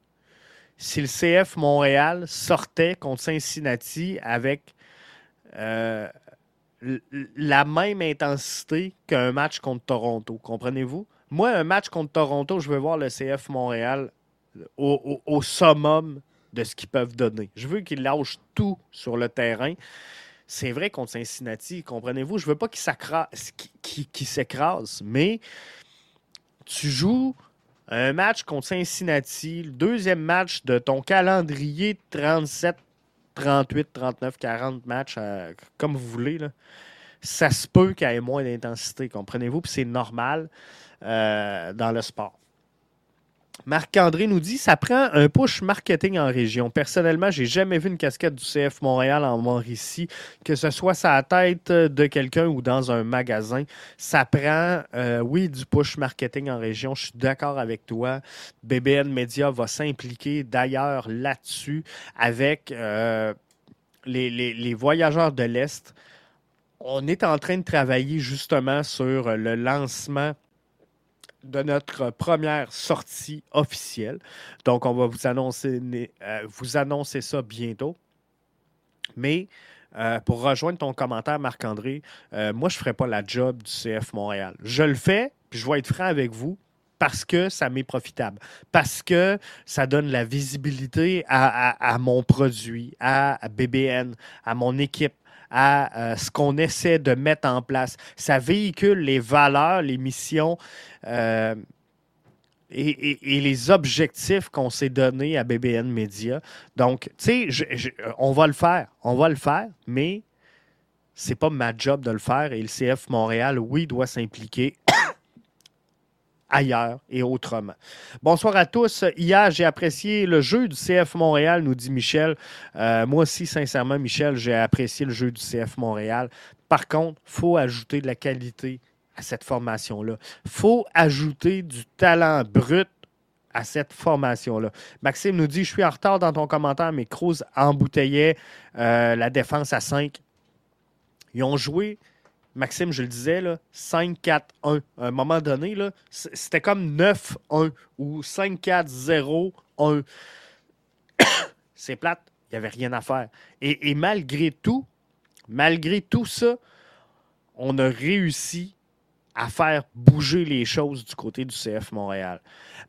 si le CF Montréal sortait contre Cincinnati avec euh, la même intensité qu'un match contre Toronto. Comprenez-vous? Moi, un match contre Toronto, je veux voir le CF Montréal au, summum de ce qu'ils peuvent donner. Je veux qu'ils lâchent tout sur le terrain. C'est vrai contre Cincinnati, comprenez-vous? Je veux pas qu'ils s'écrasent, mais tu joues un match contre Cincinnati, le deuxième match de ton calendrier de 37, 38, 39, 40 matchs, euh, comme vous voulez, ça se peut qu'il y ait moins d'intensité, comprenez-vous? Puis c'est normal euh, dans le sport. Marc-André nous dit ça prend un push marketing en région. Personnellement, j'ai jamais vu une casquette du CF Montréal en Mauricie, que ce soit sa tête de quelqu'un ou dans un magasin. Ça prend, euh, oui, du push marketing en région. Je suis d'accord avec toi. BBN Media va s'impliquer d'ailleurs là-dessus avec. Euh, les voyageurs de l'Est, on est en train de travailler justement sur le lancement de notre première sortie officielle. Donc, on va vous annoncer, euh, vous annoncer ça bientôt. Mais euh, pour rejoindre ton commentaire, Marc-André, euh, moi, je ne ferai pas la job du CF Montréal. Je le fais, puis je vais être franc avec vous, parce que ça m'est profitable, parce que ça donne la visibilité à mon produit, à BBN, à mon équipe, à ce qu'on essaie de mettre en place. Ça véhicule les valeurs, les missions euh, et, les objectifs qu'on s'est donnés à BBN Media. Donc, tu sais, on va le faire. On va le faire, mais c'est pas ma job de le faire et le CF Montréal, oui, doit s'impliquer [coughs] ailleurs et autrement. Bonsoir à tous. Hier, j'ai apprécié le jeu du CF Montréal, nous dit Michel. Euh, moi aussi, sincèrement, Michel, j'ai apprécié le jeu du CF Montréal. Par contre, il faut ajouter de la qualité à cette formation-là. Il faut ajouter du talent brut à cette formation-là. Maxime nous dit Je suis en retard dans ton commentaire, mais Cruz embouteillait euh, la défense à 5. Ils ont joué Maxime, je le disais, 5-4-1. À un moment donné, c'était comme 9-1 ou 5-4-0-1. [coughs] C'est plate, il n'y avait rien à faire. Et, malgré tout, malgré tout ça, on a réussi à faire bouger les choses du côté du CF Montréal.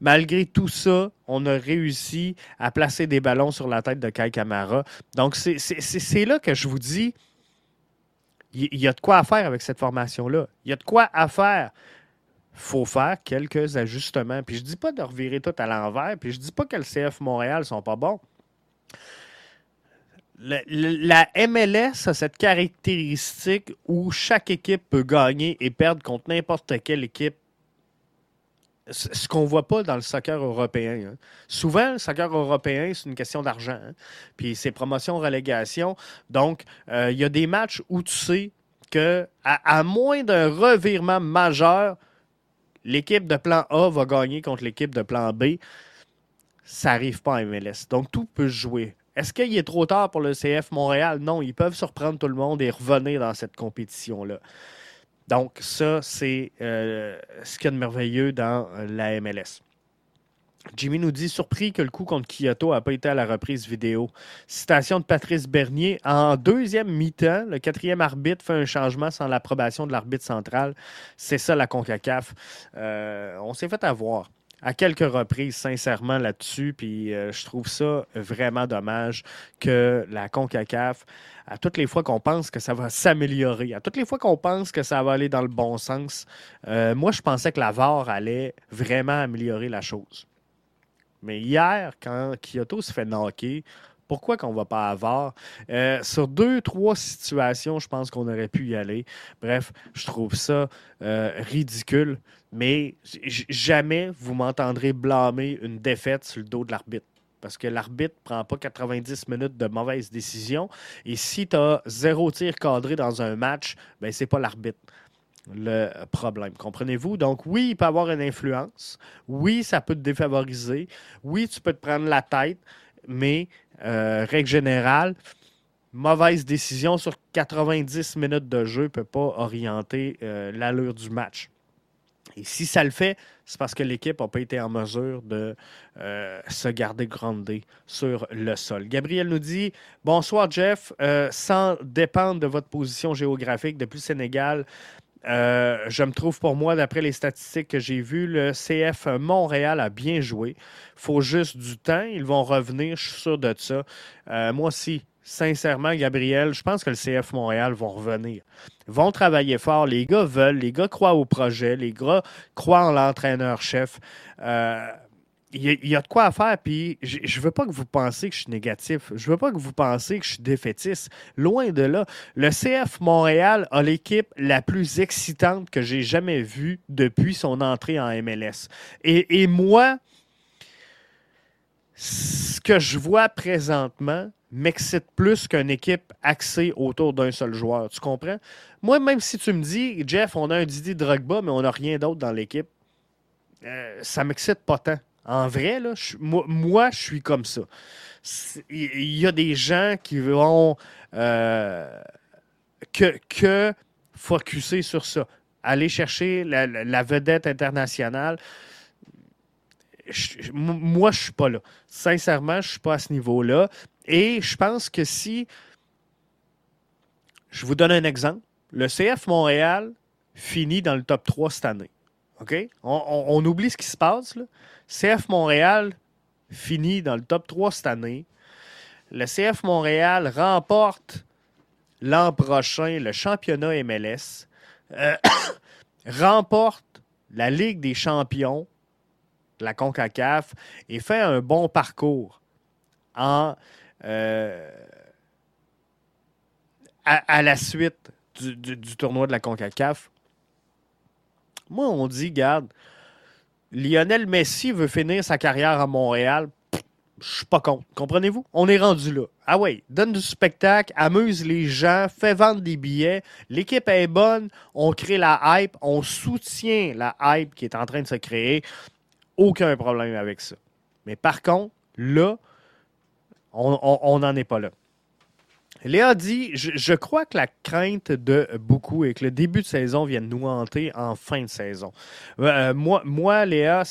Malgré tout ça, on a réussi à placer des ballons sur la tête de Kai Kamara. Donc, c'est là que je vous dis, il y, a de quoi à faire avec cette formation-là. Il y a de quoi à faire. Il faut faire quelques ajustements. Puis je ne dis pas de revirer tout à l'envers, puis je ne dis pas que le CF Montréal sont pas bons. La MLS a cette caractéristique où chaque équipe peut gagner et perdre contre n'importe quelle équipe ce qu'on ne voit pas dans le soccer européen. Hein. Souvent, le soccer européen, c'est une question d'argent. Hein. Puis c'est promotion-relégation. Donc, euh, il y a des matchs où tu sais que, à, moins d'un revirement majeur, l'équipe de plan A va gagner contre l'équipe de plan B. Ça n'arrive pas en MLS. Donc, tout peut se jouer. Est-ce qu'il est trop tard pour le CF Montréal? Non, ils peuvent surprendre tout le monde et revenir dans cette compétition-là. Donc, ça, c'est euh, ce qu'il y a de merveilleux dans euh, la MLS. Jimmy nous dit surpris que le coup contre Kyoto n'a pas été à la reprise vidéo. Citation de Patrice Bernier. En deuxième mi-temps, le quatrième arbitre fait un changement sans l'approbation de l'arbitre central. C'est ça la CONCACAF. Euh, on s'est fait avoir à quelques reprises, sincèrement, là-dessus. Puis je trouve ça vraiment dommage que la CONCACAF à toutes les fois qu'on pense que ça va s'améliorer, à toutes les fois qu'on pense que ça va aller dans le bon sens, euh, moi, je pensais que la VAR allait vraiment améliorer la chose. Mais hier, quand Kyoto se fait knocker, pourquoi qu'on ne va pas VAR? Euh, sur deux, trois situations, je pense qu'on aurait pu y aller. Bref, je trouve ça euh, ridicule, mais jamais vous m'entendrez blâmer une défaite sur le dos de l'arbitre parce que l'arbitre ne prend pas 90 minutes de mauvaise décision. Et si tu as zéro tir cadré dans un match, ben c'est pas l'arbitre le problème. Comprenez-vous? Donc, oui, il peut avoir une influence. Oui, ça peut te défavoriser. Oui, tu peux te prendre la tête, mais euh, règle générale, mauvaise décision sur 90 minutes de jeu ne peut pas orienter euh, l'allure du match. Si ça le fait, c'est parce que l'équipe n'a pas été en mesure de euh, se garder grandé sur le sol. Gabriel nous dit Bonsoir, Jeff. Euh, sans dépendre de votre position géographique depuis le Sénégal, euh, je me trouve pour moi, d'après les statistiques que j'ai vues, le CF Montréal a bien joué. Il faut juste du temps. Ils vont revenir, je suis sûr de ça. moi aussi, sincèrement, Gabriel, je pense que le CF Montréal vont revenir. Ils vont travailler fort. Les gars veulent, les gars croient au projet, les gars croient en l'entraîneur-chef. Euh, il y, a de quoi faire, puis je ne veux pas que vous pensiez que je suis négatif. Je veux pas que vous pensiez que je suis défaitiste. Loin de là. Le CF Montréal a l'équipe la plus excitante que j'ai jamais vue depuis son entrée en MLS. Et moi, ce que je vois présentement, m'excite plus qu'une équipe axée autour d'un seul joueur. Tu comprends? Moi, même si tu me dis, Jeff, on a un Didi Drogba, mais on n'a rien d'autre dans l'équipe, euh, ça m'excite pas tant. En vrai, moi, je suis comme ça. Il y a des gens qui vont euh, que, que focuser sur ça. Aller chercher la, vedette internationale. moi, je suis pas là. Sincèrement, je suis pas à ce niveau-là. Et je pense que si. Je vous donne un exemple. Le CF Montréal finit dans le top 3 cette année. OK? On, oublie ce qui se passe. Là. CF Montréal finit dans le top 3 cette année. Le CF Montréal remporte l'an prochain le championnat MLS, euh, [coughs] remporte la Ligue des champions, la CONCACAF, et fait un bon parcours en, euh, à, la suite du, tournoi de la CONCACAF. Moi, on dit, garde, Lionel Messi veut finir sa carrière à Montréal. Je suis pas contre. Comprenez-vous? On est rendu là. Ah oui, donne du spectacle, amuse les gens, fais vendre des billets. L'équipe est bonne, on crée la hype, on soutient la hype qui est en train de se créer. Aucun problème avec ça. Mais par contre, là, on n'en est pas là. Léa dit je, crois que la crainte de beaucoup est que le début de saison vienne nous hanter en fin de saison. Euh, moi, moi, Léa,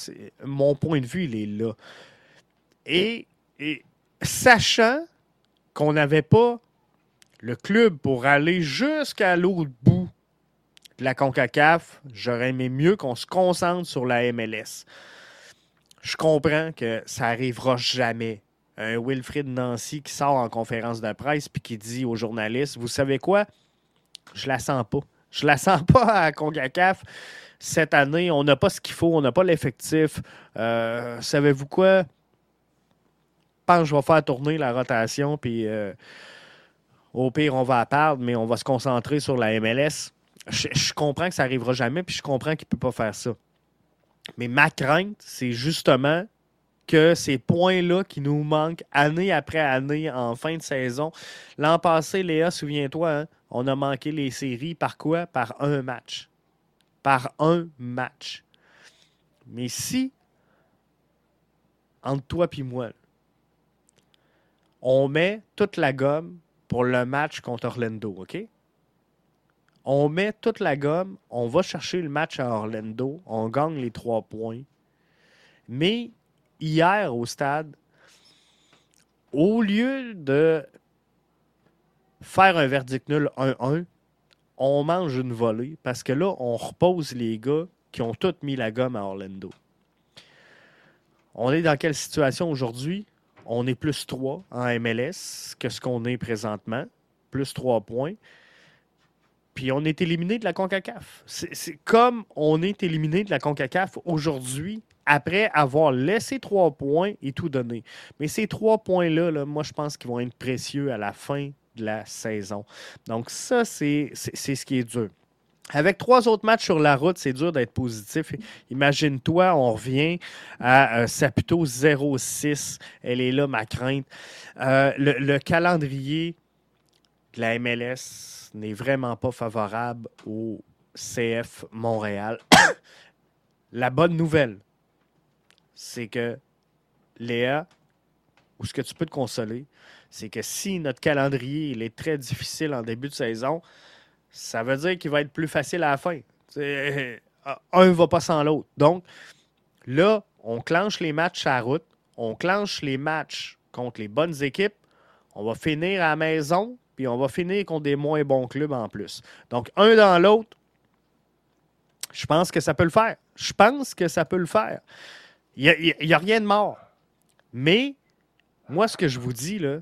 mon point de vue, il est là. Et, sachant qu'on n'avait pas le club pour aller jusqu'à l'autre bout de la CONCACAF, j'aurais aimé mieux qu'on se concentre sur la MLS. Je comprends que ça n'arrivera jamais un Wilfrid Nancy qui sort en conférence de presse puis qui dit aux journalistes Vous savez quoi? Je la sens pas. Je la sens pas à Congacaf cette année. On n'a pas ce qu'il faut, on n'a pas l'effectif. Euh, savez-vous quoi? Je pense que je vais faire tourner la rotation puis euh, au pire, on va à perdre, mais on va se concentrer sur la MLS. Je, je comprends que ça n'arrivera jamais, puis je comprends qu'il ne peut pas faire ça. Mais ma crainte, c'est justement que ces points-là qui nous manquent année après année en fin de saison. L'an passé, Léa, souviens-toi, hein, on a manqué les séries par quoi? Par un match. Par un match. Mais si, entre toi et moi, on met toute la gomme pour le match contre Orlando, OK? On met toute la gomme, on va chercher le match à Orlando, on gagne les trois points. Mais hier au stade, au lieu de faire un verdict nul 1-1, on mange une volée parce que là, on repose les gars qui ont tous mis la gomme à Orlando. On est dans quelle situation aujourd'hui? On est plus 3 en MLS que ce qu'on est présentement, plus 3 points. Puis on est éliminé de la CONCACAF. C'est comme on est éliminé de la CONCACAF aujourd'hui après avoir laissé trois points et tout donné. Mais ces trois points-là, moi, je pense qu'ils vont être précieux à la fin de la saison. Donc, ça, c'est ce qui est dur. Avec trois autres matchs sur la route, c'est dur d'être positif. Imagine-toi, on revient à euh, Saputo 0-6. Elle est là, ma crainte. Euh, le, calendrier de la MLS n'est vraiment pas favorable au CF Montréal. [coughs] la bonne nouvelle, c'est que Léa, ou ce que tu peux te consoler, c'est que si notre calendrier est très difficile en début de saison, ça veut dire qu'il va être plus facile à la fin. un ne va pas sans l'autre. Donc, là, on clenche les matchs à route, on clenche les matchs contre les bonnes équipes, on va finir à la maison, puis on va finir contre des moins bons clubs en plus. Donc, un dans l'autre, je pense que ça peut le faire. Je pense que ça peut le faire. Il n'y a, rien de mort. Mais, moi, ce que je vous dis, là,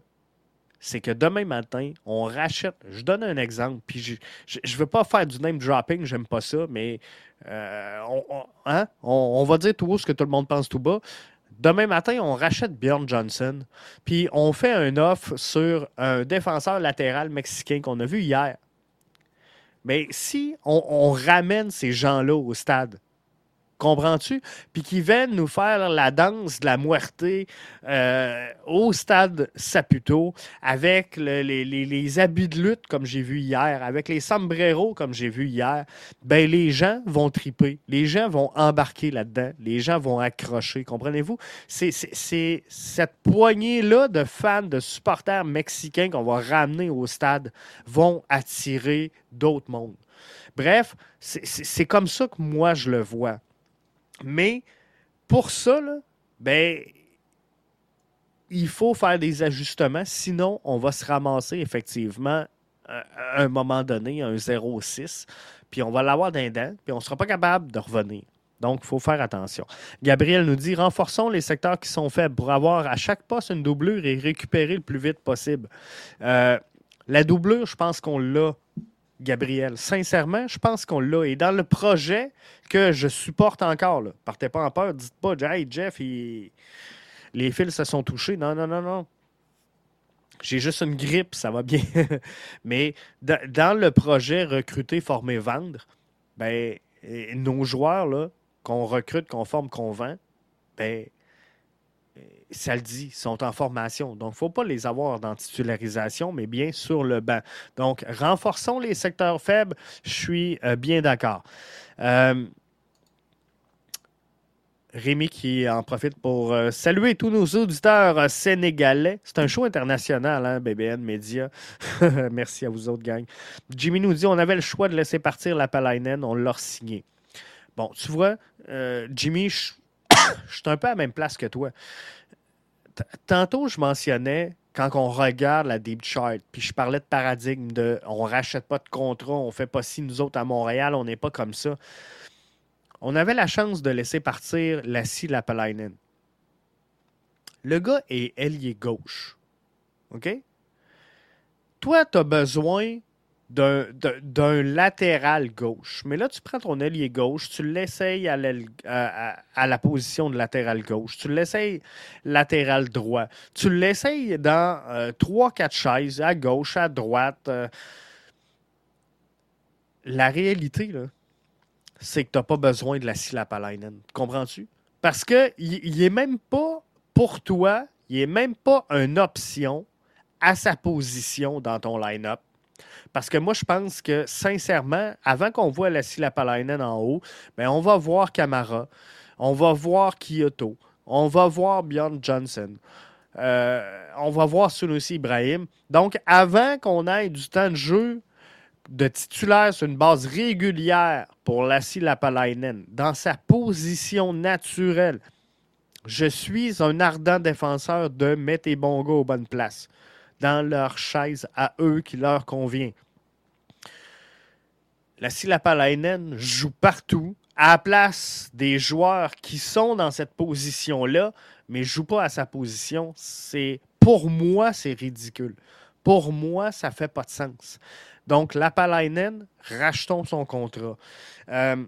c'est que demain matin, on rachète. Je donne un exemple, puis je ne veux pas faire du name dropping, j'aime pas ça, mais euh, hein, on, va dire tout haut ce que tout le monde pense tout bas. Demain matin, on rachète Bjorn Johnson, puis on fait un offre sur un défenseur latéral mexicain qu'on a vu hier. Mais si on ramène ces gens-là au stade, Comprends-tu? Puis qui viennent nous faire la danse de la muerté euh, au stade Saputo avec les, abus de lutte comme j'ai vu hier, avec les sombreros comme j'ai vu hier. Ben, les gens vont triper. Les gens vont embarquer là-dedans. Les gens vont accrocher. Comprenez-vous? C'est cette poignée-là de fans, de supporters mexicains qu'on va ramener au stade vont attirer d'autres mondes. Bref, c'est comme ça que moi je le vois. Mais pour ça, ben, il faut faire des ajustements, sinon on va se ramasser effectivement à un moment donné, un 0,6, puis on va l'avoir d'un dent, puis on ne sera pas capable de revenir. Donc, il faut faire attention. Gabriel nous dit renforçons les secteurs qui sont faibles pour avoir à chaque poste une doublure et récupérer le plus vite possible. Euh, la doublure, je pense qu'on l'a Gabriel. Sincèrement, je pense qu'on l'a. Et dans le projet que je supporte encore, là, partez pas en peur, dites pas, hey, Jeff, les fils se sont touchés. Non, non, non, non. J'ai juste une grippe, ça va bien. [laughs] Mais dans le projet recruter, former, vendre, ben, nos joueurs qu'on recrute, qu'on forme, qu'on vend, ben, ça le dit, sont en formation. Donc, il ne faut pas les avoir dans titularisation, mais bien sur le banc. Donc, renforçons les secteurs faibles. Je suis euh, bien d'accord. Euh, Rémi qui en profite pour euh, saluer tous nos auditeurs sénégalais. C'est un show international, hein, BBN Media. [laughs] Merci à vous autres, gang. Jimmy nous dit on avait le choix de laisser partir la Palainen, on l'a signé. Bon, tu vois, Jimmy, [coughs] je suis un peu à la même place que toi tantôt, je mentionnais quand on regarde la Deep Chart, puis je parlais de paradigme de on rachète pas de contrat, on fait pas si nous autres à Montréal, on n'est pas comme ça. On avait la chance de laisser partir Lassie Lapalainen. Le gars est ailier gauche. OK? Toi, tu as besoin d'un latéral gauche. Mais là, tu prends ton ailier gauche, tu l'essayes à, la position de latéral gauche, tu l'essayes latéral droit, tu l'essayes dans euh, trois, quatre chaises, à gauche, à droite. Euh. La réalité, c'est que tu n'as pas besoin de la Silapalainen. Comprends-tu? Parce qu'il n'est même pas pour toi, il n'est même pas une option à sa position dans ton line-up parce que moi, je pense que, sincèrement, avant qu'on voit la Lapalainen en haut, bien, on va voir Camara, on va voir Kyoto, on va voir Bjorn Johnson. Euh, on va voir Sunusi Ibrahim. Donc, avant qu'on ait du temps de jeu de titulaire sur une base régulière pour Lassie Lapalainen, dans sa position naturelle, je suis un ardent défenseur de mettre les bons gars aux bonnes places, dans leur chaise à eux qui leur convient la Silapalainen joue partout, à la place des joueurs qui sont dans cette position-là, mais ne joue pas à sa position. C'est Pour moi, c'est ridicule. Pour moi, ça fait pas de sens. Donc, Lapalainen, rachetons son contrat. Euh,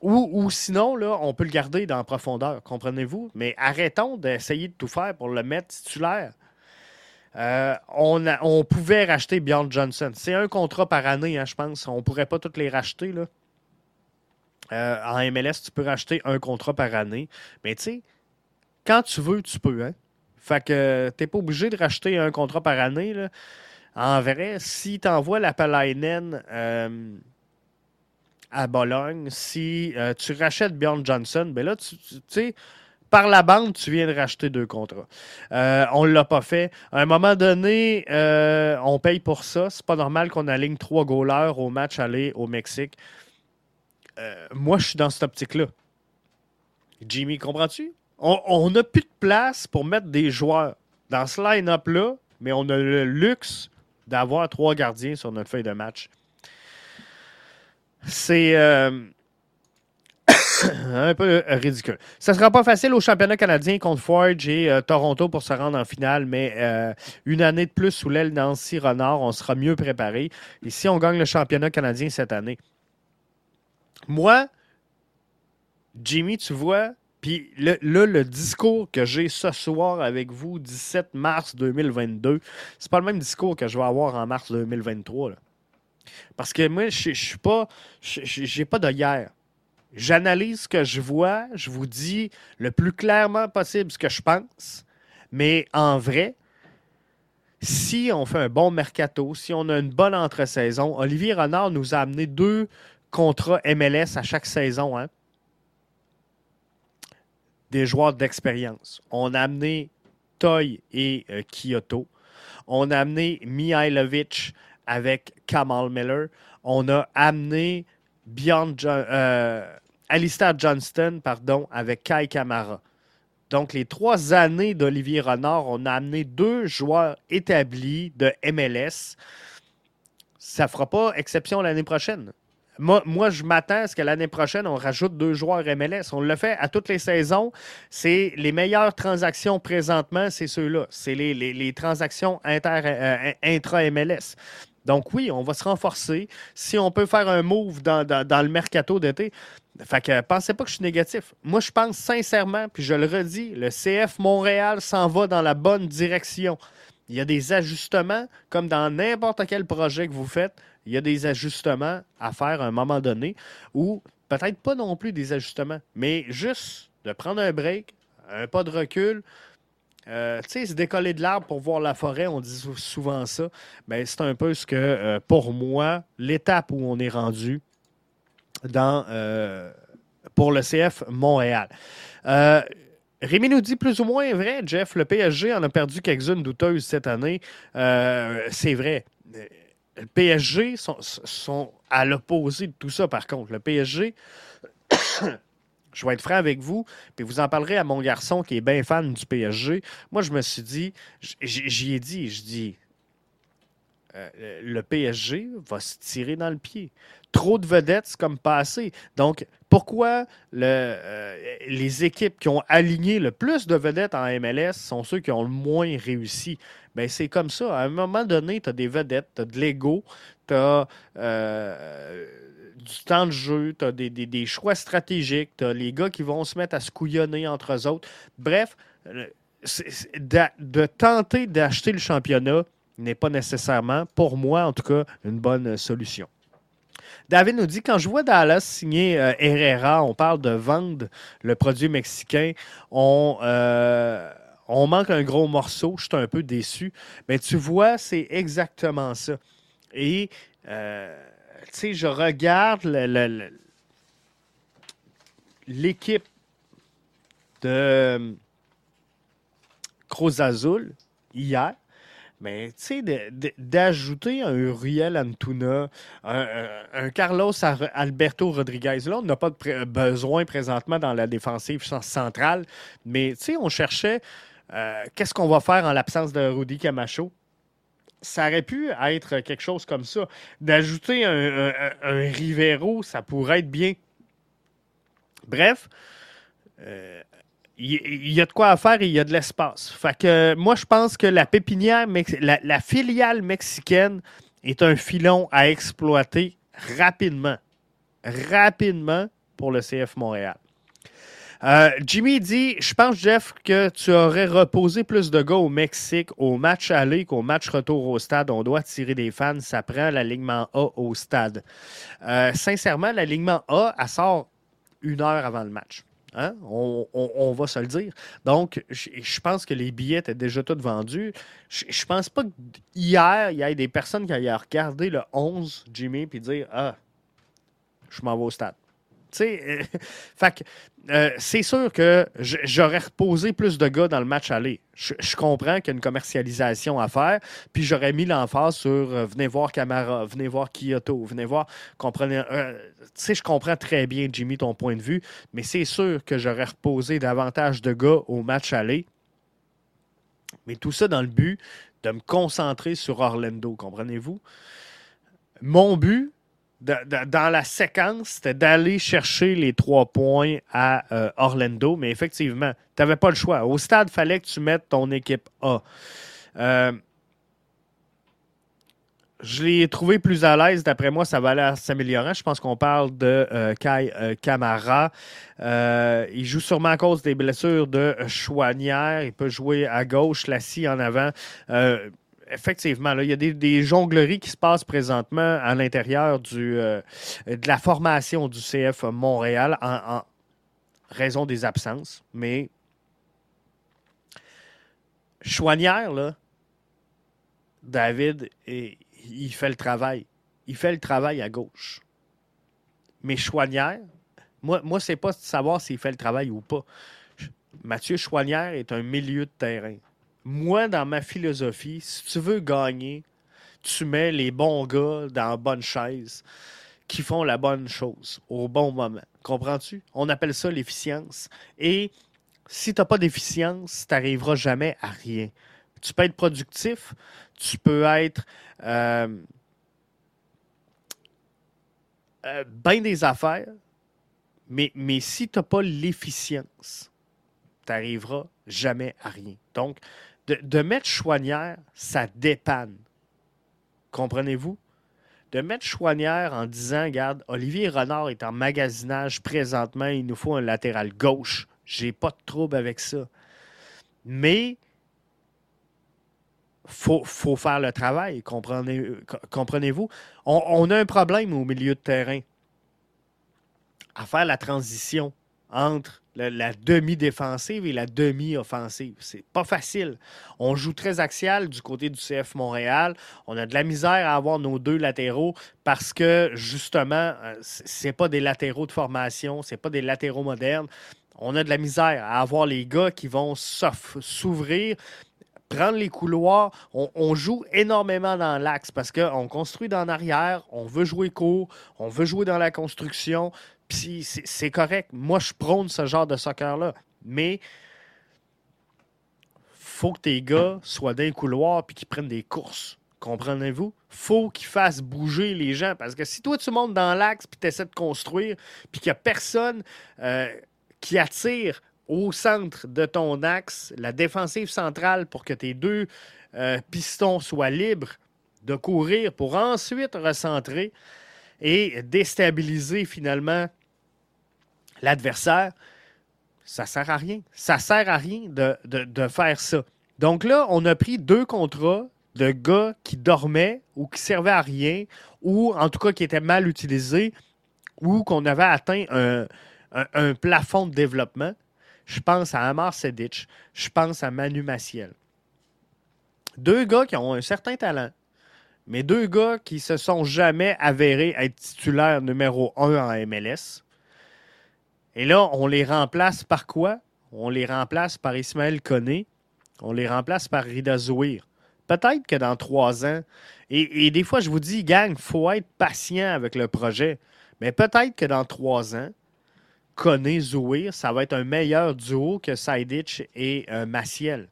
ou, ou, sinon, là, on peut le garder dans la profondeur, comprenez-vous? Mais arrêtons d'essayer de tout faire pour le mettre titulaire. Euh, on, pouvait racheter Bjorn Johnson. C'est un contrat par année, hein, je pense. On ne pourrait pas tous les racheter. Euh, en MLS, tu peux racheter un contrat par année. Mais tu sais, quand tu veux, tu peux. Hein? Fait que tu n'es pas obligé de racheter un contrat par année. En vrai, si tu envoies la Palainen euh, à Bologne, si tu rachètes Bjorn Johnson, ben là, tu sais par la bande, tu viens de racheter deux contrats. Euh, on ne l'a pas fait. À un moment donné, euh, on paye pour ça. C'est pas normal qu'on aligne trois goalers au match aller au Mexique. Euh, moi, je suis dans cette optique-là. Jimmy, comprends-tu? On n'a plus de place pour mettre des joueurs dans ce line-up-là, mais on a le luxe d'avoir trois gardiens sur notre feuille de match. C'est [coughs] un peu ridicule. Ça ne sera pas facile au championnat canadien contre Forge et euh, Toronto pour se rendre en finale, mais euh, une année de plus sous l'aile Nancy Renard, on sera mieux préparé. Et si on gagne le championnat canadien cette année, moi, Jimmy, tu vois, puis là, le discours que j'ai ce soir avec vous, 17 mars 2022, c'est pas le même discours que je vais avoir en mars 2023. Parce que moi, je suis pas. J'ai pas de hier. J'analyse ce que je vois, je vous dis le plus clairement possible ce que je pense, mais en vrai, si on fait un bon mercato, si on a une bonne entre-saison, Olivier Renard nous a amené deux contrats MLS à chaque saison. Hein? Des joueurs d'expérience. On a amené Toy et euh, Kyoto. On a amené Mihailovic avec Kamal Miller. On a amené Beyond euh, Alistair Johnston pardon, avec Kai Kamara. Donc, les trois années d'Olivier Renard, on a amené deux joueurs établis de MLS. Ça ne fera pas exception l'année prochaine. Moi, moi, je m'attends à ce que l'année prochaine, on rajoute deux joueurs MLS. On le fait à toutes les saisons. C'est les meilleures transactions présentement, c'est ceux-là. C'est les, transactions euh, intra-MLS. Donc oui, on va se renforcer. Si on peut faire un move dans, le mercato d'été, fait que pensez pas que je suis négatif. Moi, je pense sincèrement, puis je le redis, le CF Montréal s'en va dans la bonne direction. Il y a des ajustements, comme dans n'importe quel projet que vous faites, il y a des ajustements à faire à un moment donné, ou peut-être pas non plus des ajustements, mais juste de prendre un break, un pas de recul, euh, tu sais, se décoller de l'arbre pour voir la forêt, on dit souvent ça. Ben, c'est un peu ce que, euh, pour moi, l'étape où on est rendu dans, euh, pour le CF Montréal. Rémi nous dit plus ou moins vrai, Jeff, le PSG en a perdu quelques-unes douteuses cette année. c'est vrai. Le PSG sont, sont à l'opposé de tout ça, par contre. Le PSG [coughs] je vais être franc avec vous, puis vous en parlerez à mon garçon qui est bien fan du PSG. Moi, je me suis dit, j'y ai dit, je dis, euh, le PSG va se tirer dans le pied. Trop de vedettes, c'est comme passé. Donc, pourquoi euh, les équipes qui ont aligné le plus de vedettes en MLS sont ceux qui ont le moins réussi? Bien, c'est comme ça. À un moment donné, tu as des vedettes, tu as de l'ego, tu as. Euh, du temps de jeu, tu as des, choix stratégiques, tu as les gars qui vont se mettre à se couillonner entre eux autres. Bref, de, tenter d'acheter le championnat n'est pas nécessairement, pour moi en tout cas, une bonne solution. David nous dit quand je vois Dallas signer euh, Herrera, on parle de vendre le produit mexicain, on, euh, on manque un gros morceau, je suis un peu déçu. Mais tu vois, c'est exactement ça. Et sais, je regarde l'équipe de euh, Cruz Azul hier. Mais tu sais, d'ajouter un Uriel Antuna, un, Carlos Alberto Rodriguez, là, on n'a pas de besoin présentement dans la défensive centrale. Mais tu sais, on cherchait euh, qu'est-ce qu'on va faire en l'absence de Rudy Camacho? Ça aurait pu être quelque chose comme ça. D'ajouter un, Rivero, ça pourrait être bien. Bref, il y, a de quoi à faire et il y a de l'espace. Fait que moi, je pense que la pépinière, la filiale mexicaine est un filon à exploiter rapidement. Rapidement pour le CF Montréal. Euh, Jimmy dit Je pense, Jeff, que tu aurais reposé plus de gars au Mexique au match aller qu'au match retour au stade. On doit tirer des fans. Ça prend l'alignement A au stade. Euh, sincèrement, l'alignement A, elle sort une heure avant le match. Hein? On, va se le dire. Donc, je pense que les billets étaient déjà tous vendus. Je, pense pas qu'hier, il y ait des personnes qui aient regardé le 11, Jimmy, puis dire Ah, je m'en vais au stade. Euh, [laughs] euh, c'est sûr que j'aurais reposé plus de gars dans le match aller. Je, comprends qu'il y a une commercialisation à faire, puis j'aurais mis l'emphase sur euh, venez voir Camara, venez voir Kyoto, venez voir. Comprenez, sais, je comprends très bien, Jimmy, ton point de vue, mais c'est sûr que j'aurais reposé davantage de gars au match aller. Mais tout ça dans le but de me concentrer sur Orlando, comprenez-vous? Mon but, dans la séquence, c'était d'aller chercher les trois points à euh, Orlando, mais effectivement, tu n'avais pas le choix. Au stade, il fallait que tu mettes ton équipe A. Euh, je l'ai trouvé plus à l'aise. D'après moi, ça va aller s'améliorer. Je pense qu'on parle de euh, Kai Kamara. il joue sûrement à cause des blessures de Chouanière. Il peut jouer à gauche, Lassie en avant effectivement, il y a des, jongleries qui se passent présentement à l'intérieur du, de la formation du CF Montréal en, raison des absences. Mais Chouanière, David, il fait le travail. Il fait le travail à gauche. Mais Chouanière, moi, c'est pas savoir s'il fait le travail ou pas. Mathieu Chouanière est un milieu de terrain. Moi, dans ma philosophie, si tu veux gagner, tu mets les bons gars dans la bonne chaise qui font la bonne chose au bon moment. Comprends-tu? On appelle ça l'efficience. Et si tu n'as pas d'efficience, tu n'arriveras jamais à rien. Tu peux être productif, tu peux être euh, euh, bien des affaires, mais, mais si tu n'as pas l'efficience, tu n'arriveras jamais à rien. Donc, de, mettre Chouanière, ça dépanne. Comprenez-vous? de mettre Chouanière en disant Regarde, Olivier Renard est en magasinage présentement, il nous faut un latéral gauche. J'ai pas de trouble avec ça. Mais faut, faut faire le travail, comprenez, comprenez-vous? On, a un problème au milieu de terrain à faire la transition entre la, demi-défensive et la demi-offensive. C'est pas facile. On joue très axial du côté du CF Montréal. On a de la misère à avoir nos deux latéraux parce que justement, euh, c'est pas des latéraux de formation, c'est pas des latéraux modernes. On a de la misère à avoir les gars qui vont s'ouvrir prendre les couloirs. On, joue énormément dans l'axe parce qu'on construit dans l'arrière, on veut jouer court, on veut jouer dans la construction. Puis c'est correct. Moi, je prône ce genre de soccer-là. Mais faut que tes gars soient dans les couloirs et qu'ils prennent des courses. Comprenez-vous? faut qu'ils fassent bouger les gens. Parce que si toi, tu montes dans l'axe puis tu essaies de construire, puis qu'il n'y a personne euh, qui attire au centre de ton axe, la défensive centrale, pour que tes deux euh, pistons soient libres de courir pour ensuite recentrer et déstabiliser finalement l'adversaire, ça sert à rien. Ça sert à rien de, faire ça. Donc là, on a pris deux contrats de gars qui dormaient ou qui servaient à rien ou en tout cas qui étaient mal utilisés ou qu'on avait atteint un, un plafond de développement. Je pense à Amar Sedic. Je pense à Manu Maciel. Deux gars qui ont un certain talent, mais deux gars qui se sont jamais avérés être titulaires numéro un en MLS. Et là, on les remplace par quoi? On les remplace par Ismaël Koné. On les remplace par Rida Zouir. Peut-être que dans trois ans, et, des fois, je vous dis, gang, il faut être patient avec le projet. Mais peut-être que dans trois ans, Koné Zouir, ça va être un meilleur duo que Saiditch et euh, Maciel.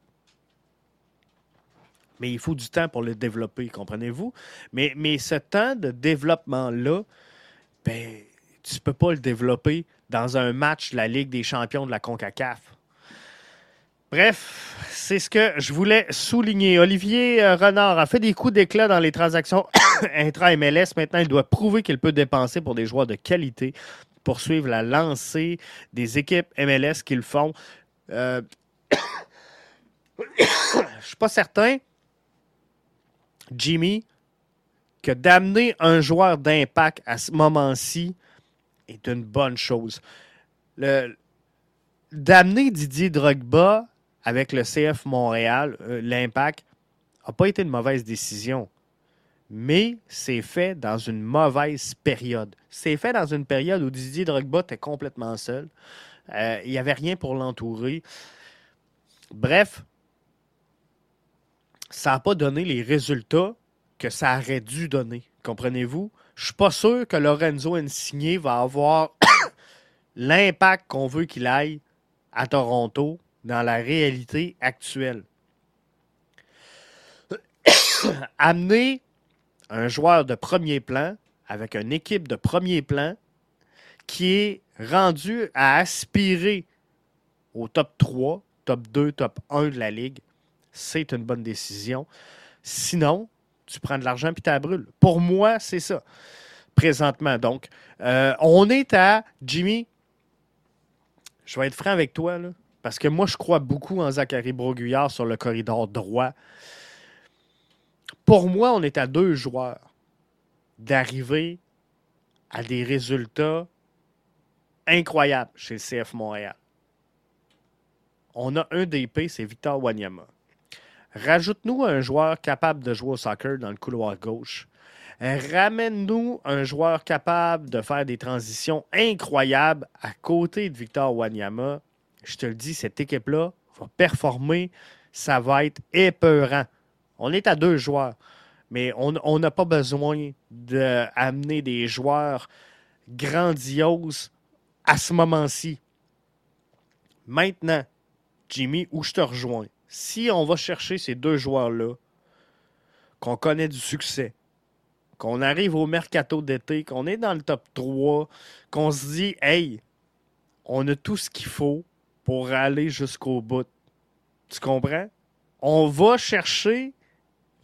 Mais il faut du temps pour le développer, comprenez-vous? Mais, mais ce temps de développement-là, ben, tu ne peux pas le développer dans un match de la Ligue des champions de la CONCACAF. Bref, c'est ce que je voulais souligner. Olivier euh, Renard a fait des coups d'éclat dans les transactions [coughs] intra-MLS. Maintenant, il doit prouver qu'il peut dépenser pour des joueurs de qualité poursuivre la lancée des équipes MLS qu'ils font. Euh, [coughs] je ne suis pas certain, Jimmy, que d'amener un joueur d'impact à ce moment-ci est une bonne chose. D'amener Didier Drogba avec le CF Montréal, euh, l'impact, n'a pas été une mauvaise décision mais c'est fait dans une mauvaise période. C'est fait dans une période où Didier Drogba était complètement seul. Euh, il n'y avait rien pour l'entourer. Bref, ça n'a pas donné les résultats que ça aurait dû donner. Comprenez-vous? Je ne suis pas sûr que Lorenzo Insigne va avoir [coughs] l'impact qu'on veut qu'il aille à Toronto dans la réalité actuelle. [coughs] Amener un joueur de premier plan avec une équipe de premier plan qui est rendu à aspirer au top 3, top 2, top 1 de la ligue, c'est une bonne décision. Sinon, tu prends de l'argent puis tu brûles. Pour moi, c'est ça. Présentement, donc, euh, on est à Jimmy. Je vais être franc avec toi, parce que moi, je crois beaucoup en Zachary Broguillard sur le corridor droit. Pour moi, on est à deux joueurs d'arriver à des résultats incroyables chez le CF Montréal. On a un DP, c'est Victor Wanyama. Rajoute-nous un joueur capable de jouer au soccer dans le couloir gauche. Ramène-nous un joueur capable de faire des transitions incroyables à côté de Victor Wanyama. Je te le dis, cette équipe-là va performer. Ça va être épeurant. On est à deux joueurs, mais on n'a pas besoin d'amener des joueurs grandioses à ce moment-ci. Maintenant, Jimmy, où je te rejoins, si on va chercher ces deux joueurs-là, qu'on connaît du succès, qu'on arrive au mercato d'été, qu'on est dans le top 3, qu'on se dit, hey, on a tout ce qu'il faut pour aller jusqu'au bout. Tu comprends? On va chercher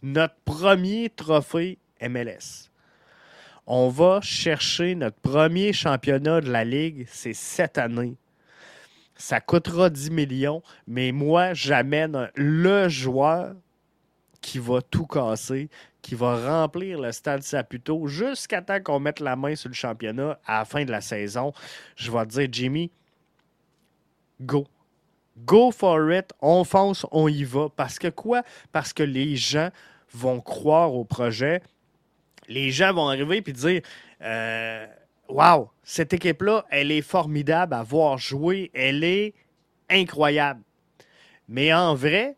notre premier trophée MLS. On va chercher notre premier championnat de la Ligue, c'est cette année ça coûtera 10 millions, mais moi, j'amène le joueur qui va tout casser, qui va remplir le stade Saputo jusqu'à temps qu'on mette la main sur le championnat à la fin de la saison. Je vais te dire, Jimmy, go. Go for it, on fonce, on y va. Parce que quoi? Parce que les gens vont croire au projet. Les gens vont arriver et dire euh, Wow, cette équipe-là, elle est formidable à voir jouer. Elle est incroyable. Mais en vrai,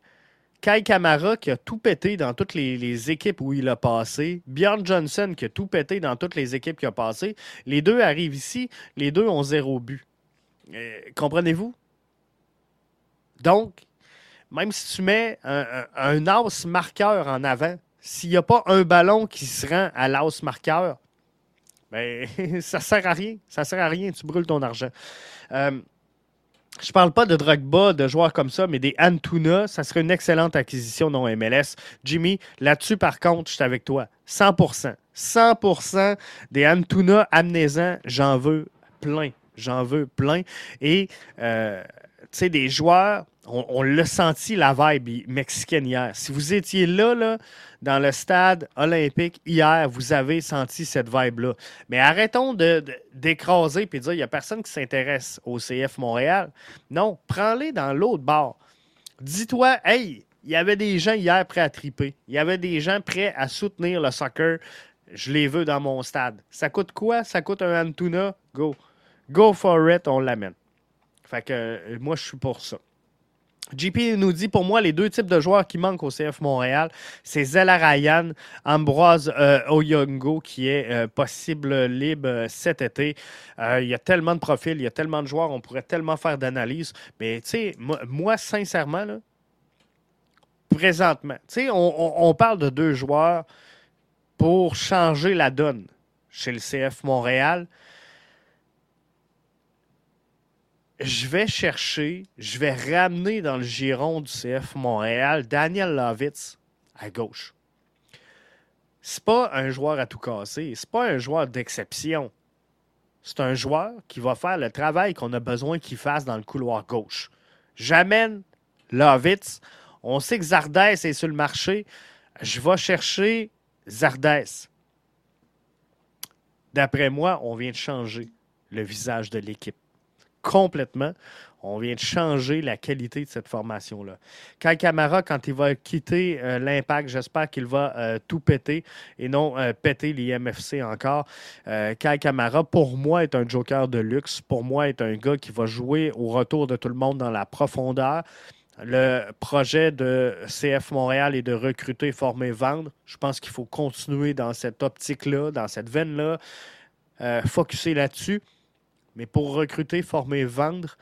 Kai Kamara qui a tout pété dans toutes les, équipes où il a passé, Bjorn Johnson qui a tout pété dans toutes les équipes qu'il a passé, les deux arrivent ici, les deux ont zéro but. Euh, comprenez-vous? Donc, même si tu mets un, un, as marqueur en avant, s'il n'y a pas un ballon qui se rend à l'as marqueur, mais ben, [laughs] ça sert à rien. Ça sert à rien. Tu brûles ton argent. Euh, je parle pas de Drogba, de joueurs comme ça, mais des Antuna, ça serait une excellente acquisition dans MLS. Jimmy, là-dessus, par contre, je suis avec toi. 100% 100% des Antuna amnézants, j'en veux plein. J'en veux plein. Et, euh, tu sais, des joueurs, on, l'a senti, la vibe mexicaine hier. Si vous étiez là, là, dans le stade olympique hier, vous avez senti cette vibe-là. Mais arrêtons d'écraser et de dire qu'il n'y a personne qui s'intéresse au CF Montréal. Non, prends-les dans l'autre bar. Dis-toi, hey, il y avait des gens hier prêts à triper. Il y avait des gens prêts à soutenir le soccer. Je les veux dans mon stade. Ça coûte quoi? Ça coûte un Antuna? Go. Go for it, on l'amène. Fait que euh, moi, je suis pour ça. JP nous dit pour moi les deux types de joueurs qui manquent au CF Montréal, c'est Zella Ryan, Ambroise euh, Oyongo qui est euh, possible libre euh, cet été. il y a tellement de profils, il y a tellement de joueurs, on pourrait tellement faire d'analyse. Mais tu moi, sincèrement, présentement, tu on parle de deux joueurs pour changer la donne chez le CF Montréal. Je vais chercher, je vais ramener dans le giron du CF Montréal Daniel Lovitz à gauche. C'est pas un joueur à tout casser, c'est pas un joueur d'exception. C'est un joueur qui va faire le travail qu'on a besoin qu'il fasse dans le couloir gauche. J'amène Lovitz. On sait que Zardès est sur le marché. Je vais chercher Zardès. D'après moi, on vient de changer le visage de l'équipe complètement. On vient de changer la qualité de cette formation-là. Kai Camara, quand il va quitter euh, l'Impact, j'espère qu'il va euh, tout péter et non euh, péter l'IMFC encore. Kai Camara, pour moi, est un joker de luxe. Pour moi, est un gars qui va jouer au retour de tout le monde dans la profondeur. Le projet de CF Montréal est de recruter, former, vendre. Je pense qu'il faut continuer dans cette optique-là, dans cette veine-là, focuser là-dessus. Mais pour recruter, former, vendre,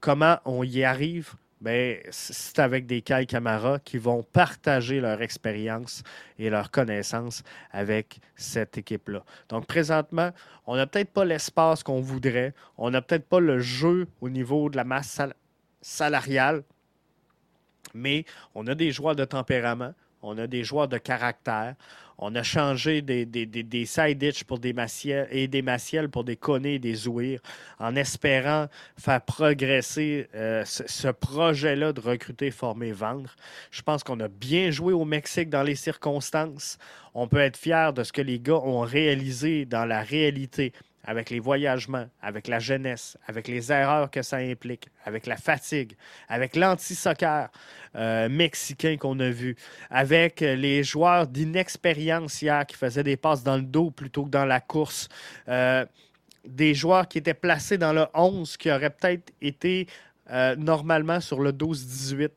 comment on y arrive? Ben, c'est avec des Kai Camara qui vont partager leur expérience et leur connaissance avec cette équipe-là. Donc, présentement, on n'a peut-être pas l'espace qu'on voudrait. On n'a peut-être pas le jeu au niveau de la masse salariale, mais on a des joueurs de tempérament. On a des joueurs de caractère. On a changé des, des, side ditch pour des maciels et des maciels pour des connets et des zouirs en espérant faire progresser euh, ce, projet-là de recruter, former, vendre. Je pense qu'on a bien joué au Mexique dans les circonstances. On peut être fier de ce que les gars ont réalisé dans la réalité avec les voyagements, avec la jeunesse, avec les erreurs que ça implique, avec la fatigue, avec l'anti-soccer euh, mexicain qu'on a vu, avec les joueurs d'inexpérience hier qui faisaient des passes dans le dos plutôt que dans la course, euh, des joueurs qui étaient placés dans le 11 qui auraient peut-être été euh, normalement sur le 12-18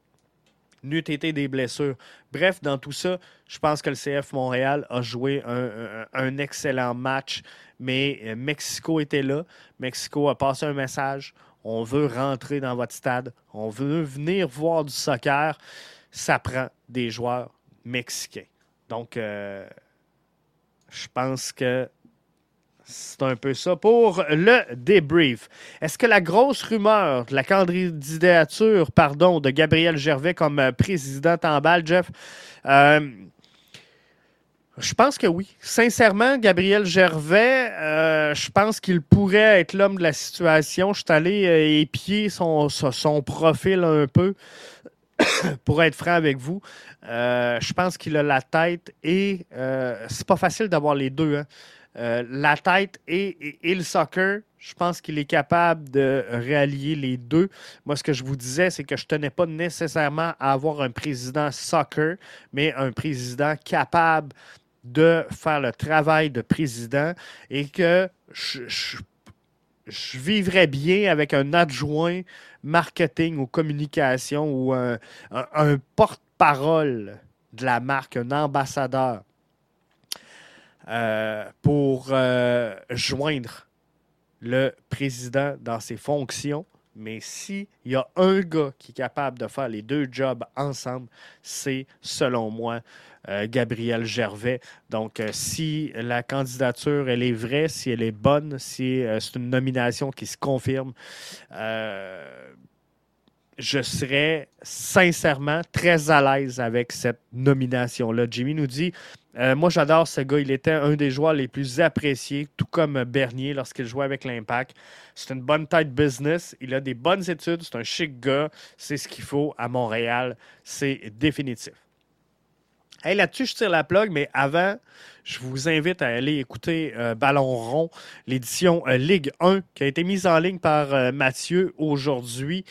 n'eût été des blessures. Bref, dans tout ça, je pense que le CF Montréal a joué un excellent match mais euh, Mexico était là. Mexico a passé un message. On veut rentrer dans votre stade. On veut venir voir du soccer. Ça prend des joueurs mexicains. Donc, euh, je pense que c'est un peu ça pour le débrief. Est-ce que la grosse rumeur de la candidature pardon, de Gabriel Gervais comme euh, président en Jeff, je pense que oui. Sincèrement, Gabriel Gervais, euh, je pense qu'il pourrait être l'homme de la situation. Je suis allé euh, épier son, profil un peu, [coughs] pour être franc avec vous. Euh, je pense qu'il a la tête et c'est pas facile d'avoir les deux. Hein. La tête et, le soccer, je pense qu'il est capable de réallier les deux. Moi, ce que je vous disais, c'est que je tenais pas nécessairement à avoir un président soccer, mais un président capable de faire le travail de président et que je, vivrais bien avec un adjoint marketing ou communication ou un, porte-parole de la marque, un ambassadeur euh, pour euh, joindre le président dans ses fonctions. Mais s'il y a un gars qui est capable de faire les deux jobs ensemble, c'est, selon moi, euh, Gabriel Gervais. Donc, si la candidature, elle est vraie, si elle est bonne, si c'est une nomination qui se confirme, je serais sincèrement très à l'aise avec cette nomination-là. Jimmy nous dit Moi, j'adore ce gars. Il était un des joueurs les plus appréciés, tout comme Bernier lorsqu'il jouait avec l'Impact. C'est une bonne tête business. Il a des bonnes études. C'est un chic gars. C'est ce qu'il faut à Montréal. C'est définitif. Là-dessus, je tire la plug, mais avant, je vous invite à aller écouter euh, Ballon rond, l'édition euh, Ligue 1, qui a été mise en ligne par euh, Mathieu aujourd'hui.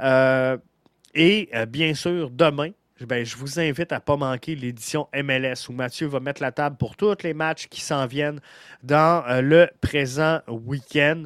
Et bien sûr, demain, ben, je vous invite à ne pas manquer l'édition MLS où Mathieu va mettre la table pour tous les matchs qui s'en viennent dans le présent week-end.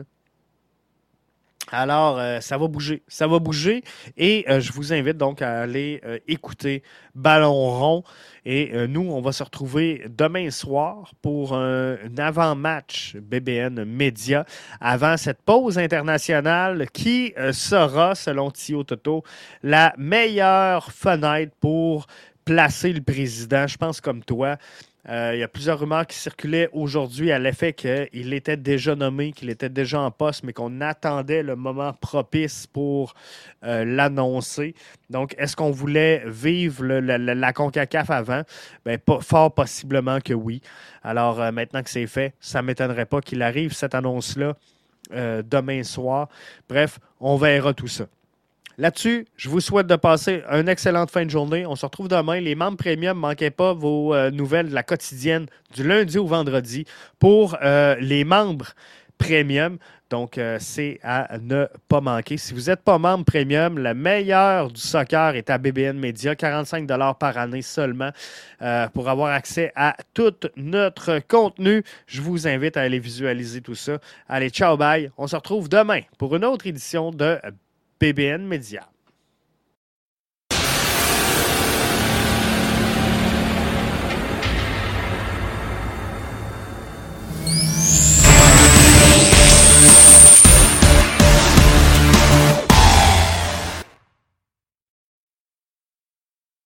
Alors, euh, ça va bouger. Ça va bouger. Et euh, je vous invite donc à aller euh, écouter Ballon rond. Et nous, on va se retrouver demain soir pour un, avant-match BBN Média avant cette pause internationale qui sera, selon Tio Toto, la meilleure fenêtre pour placer le président. Je pense comme toi. Euh, il y a plusieurs rumeurs qui circulaient aujourd'hui à l'effet qu'il était déjà nommé, qu'il était déjà en poste, mais qu'on attendait le moment propice pour euh, l'annoncer. Donc, est-ce qu'on voulait vivre la, CONCACAF avant? Bien, fort possiblement que oui. Alors, euh, maintenant que c'est fait, ça ne m'étonnerait pas qu'il arrive, cette annonce-là, demain soir. Bref, on verra tout ça. Là-dessus, je vous souhaite de passer une excellente fin de journée. On se retrouve demain. Les membres premium, manquez pas vos euh, nouvelles de la quotidienne du lundi au vendredi pour euh, les membres premium. Donc, euh, c'est à ne pas manquer. Si vous n'êtes pas membre premium, le meilleur du soccer est à BBN Media, 45 par année seulement pour avoir accès à tout notre contenu. Je vous invite à aller visualiser tout ça. Allez, ciao, bye. On se retrouve demain pour une autre édition de BBN Media.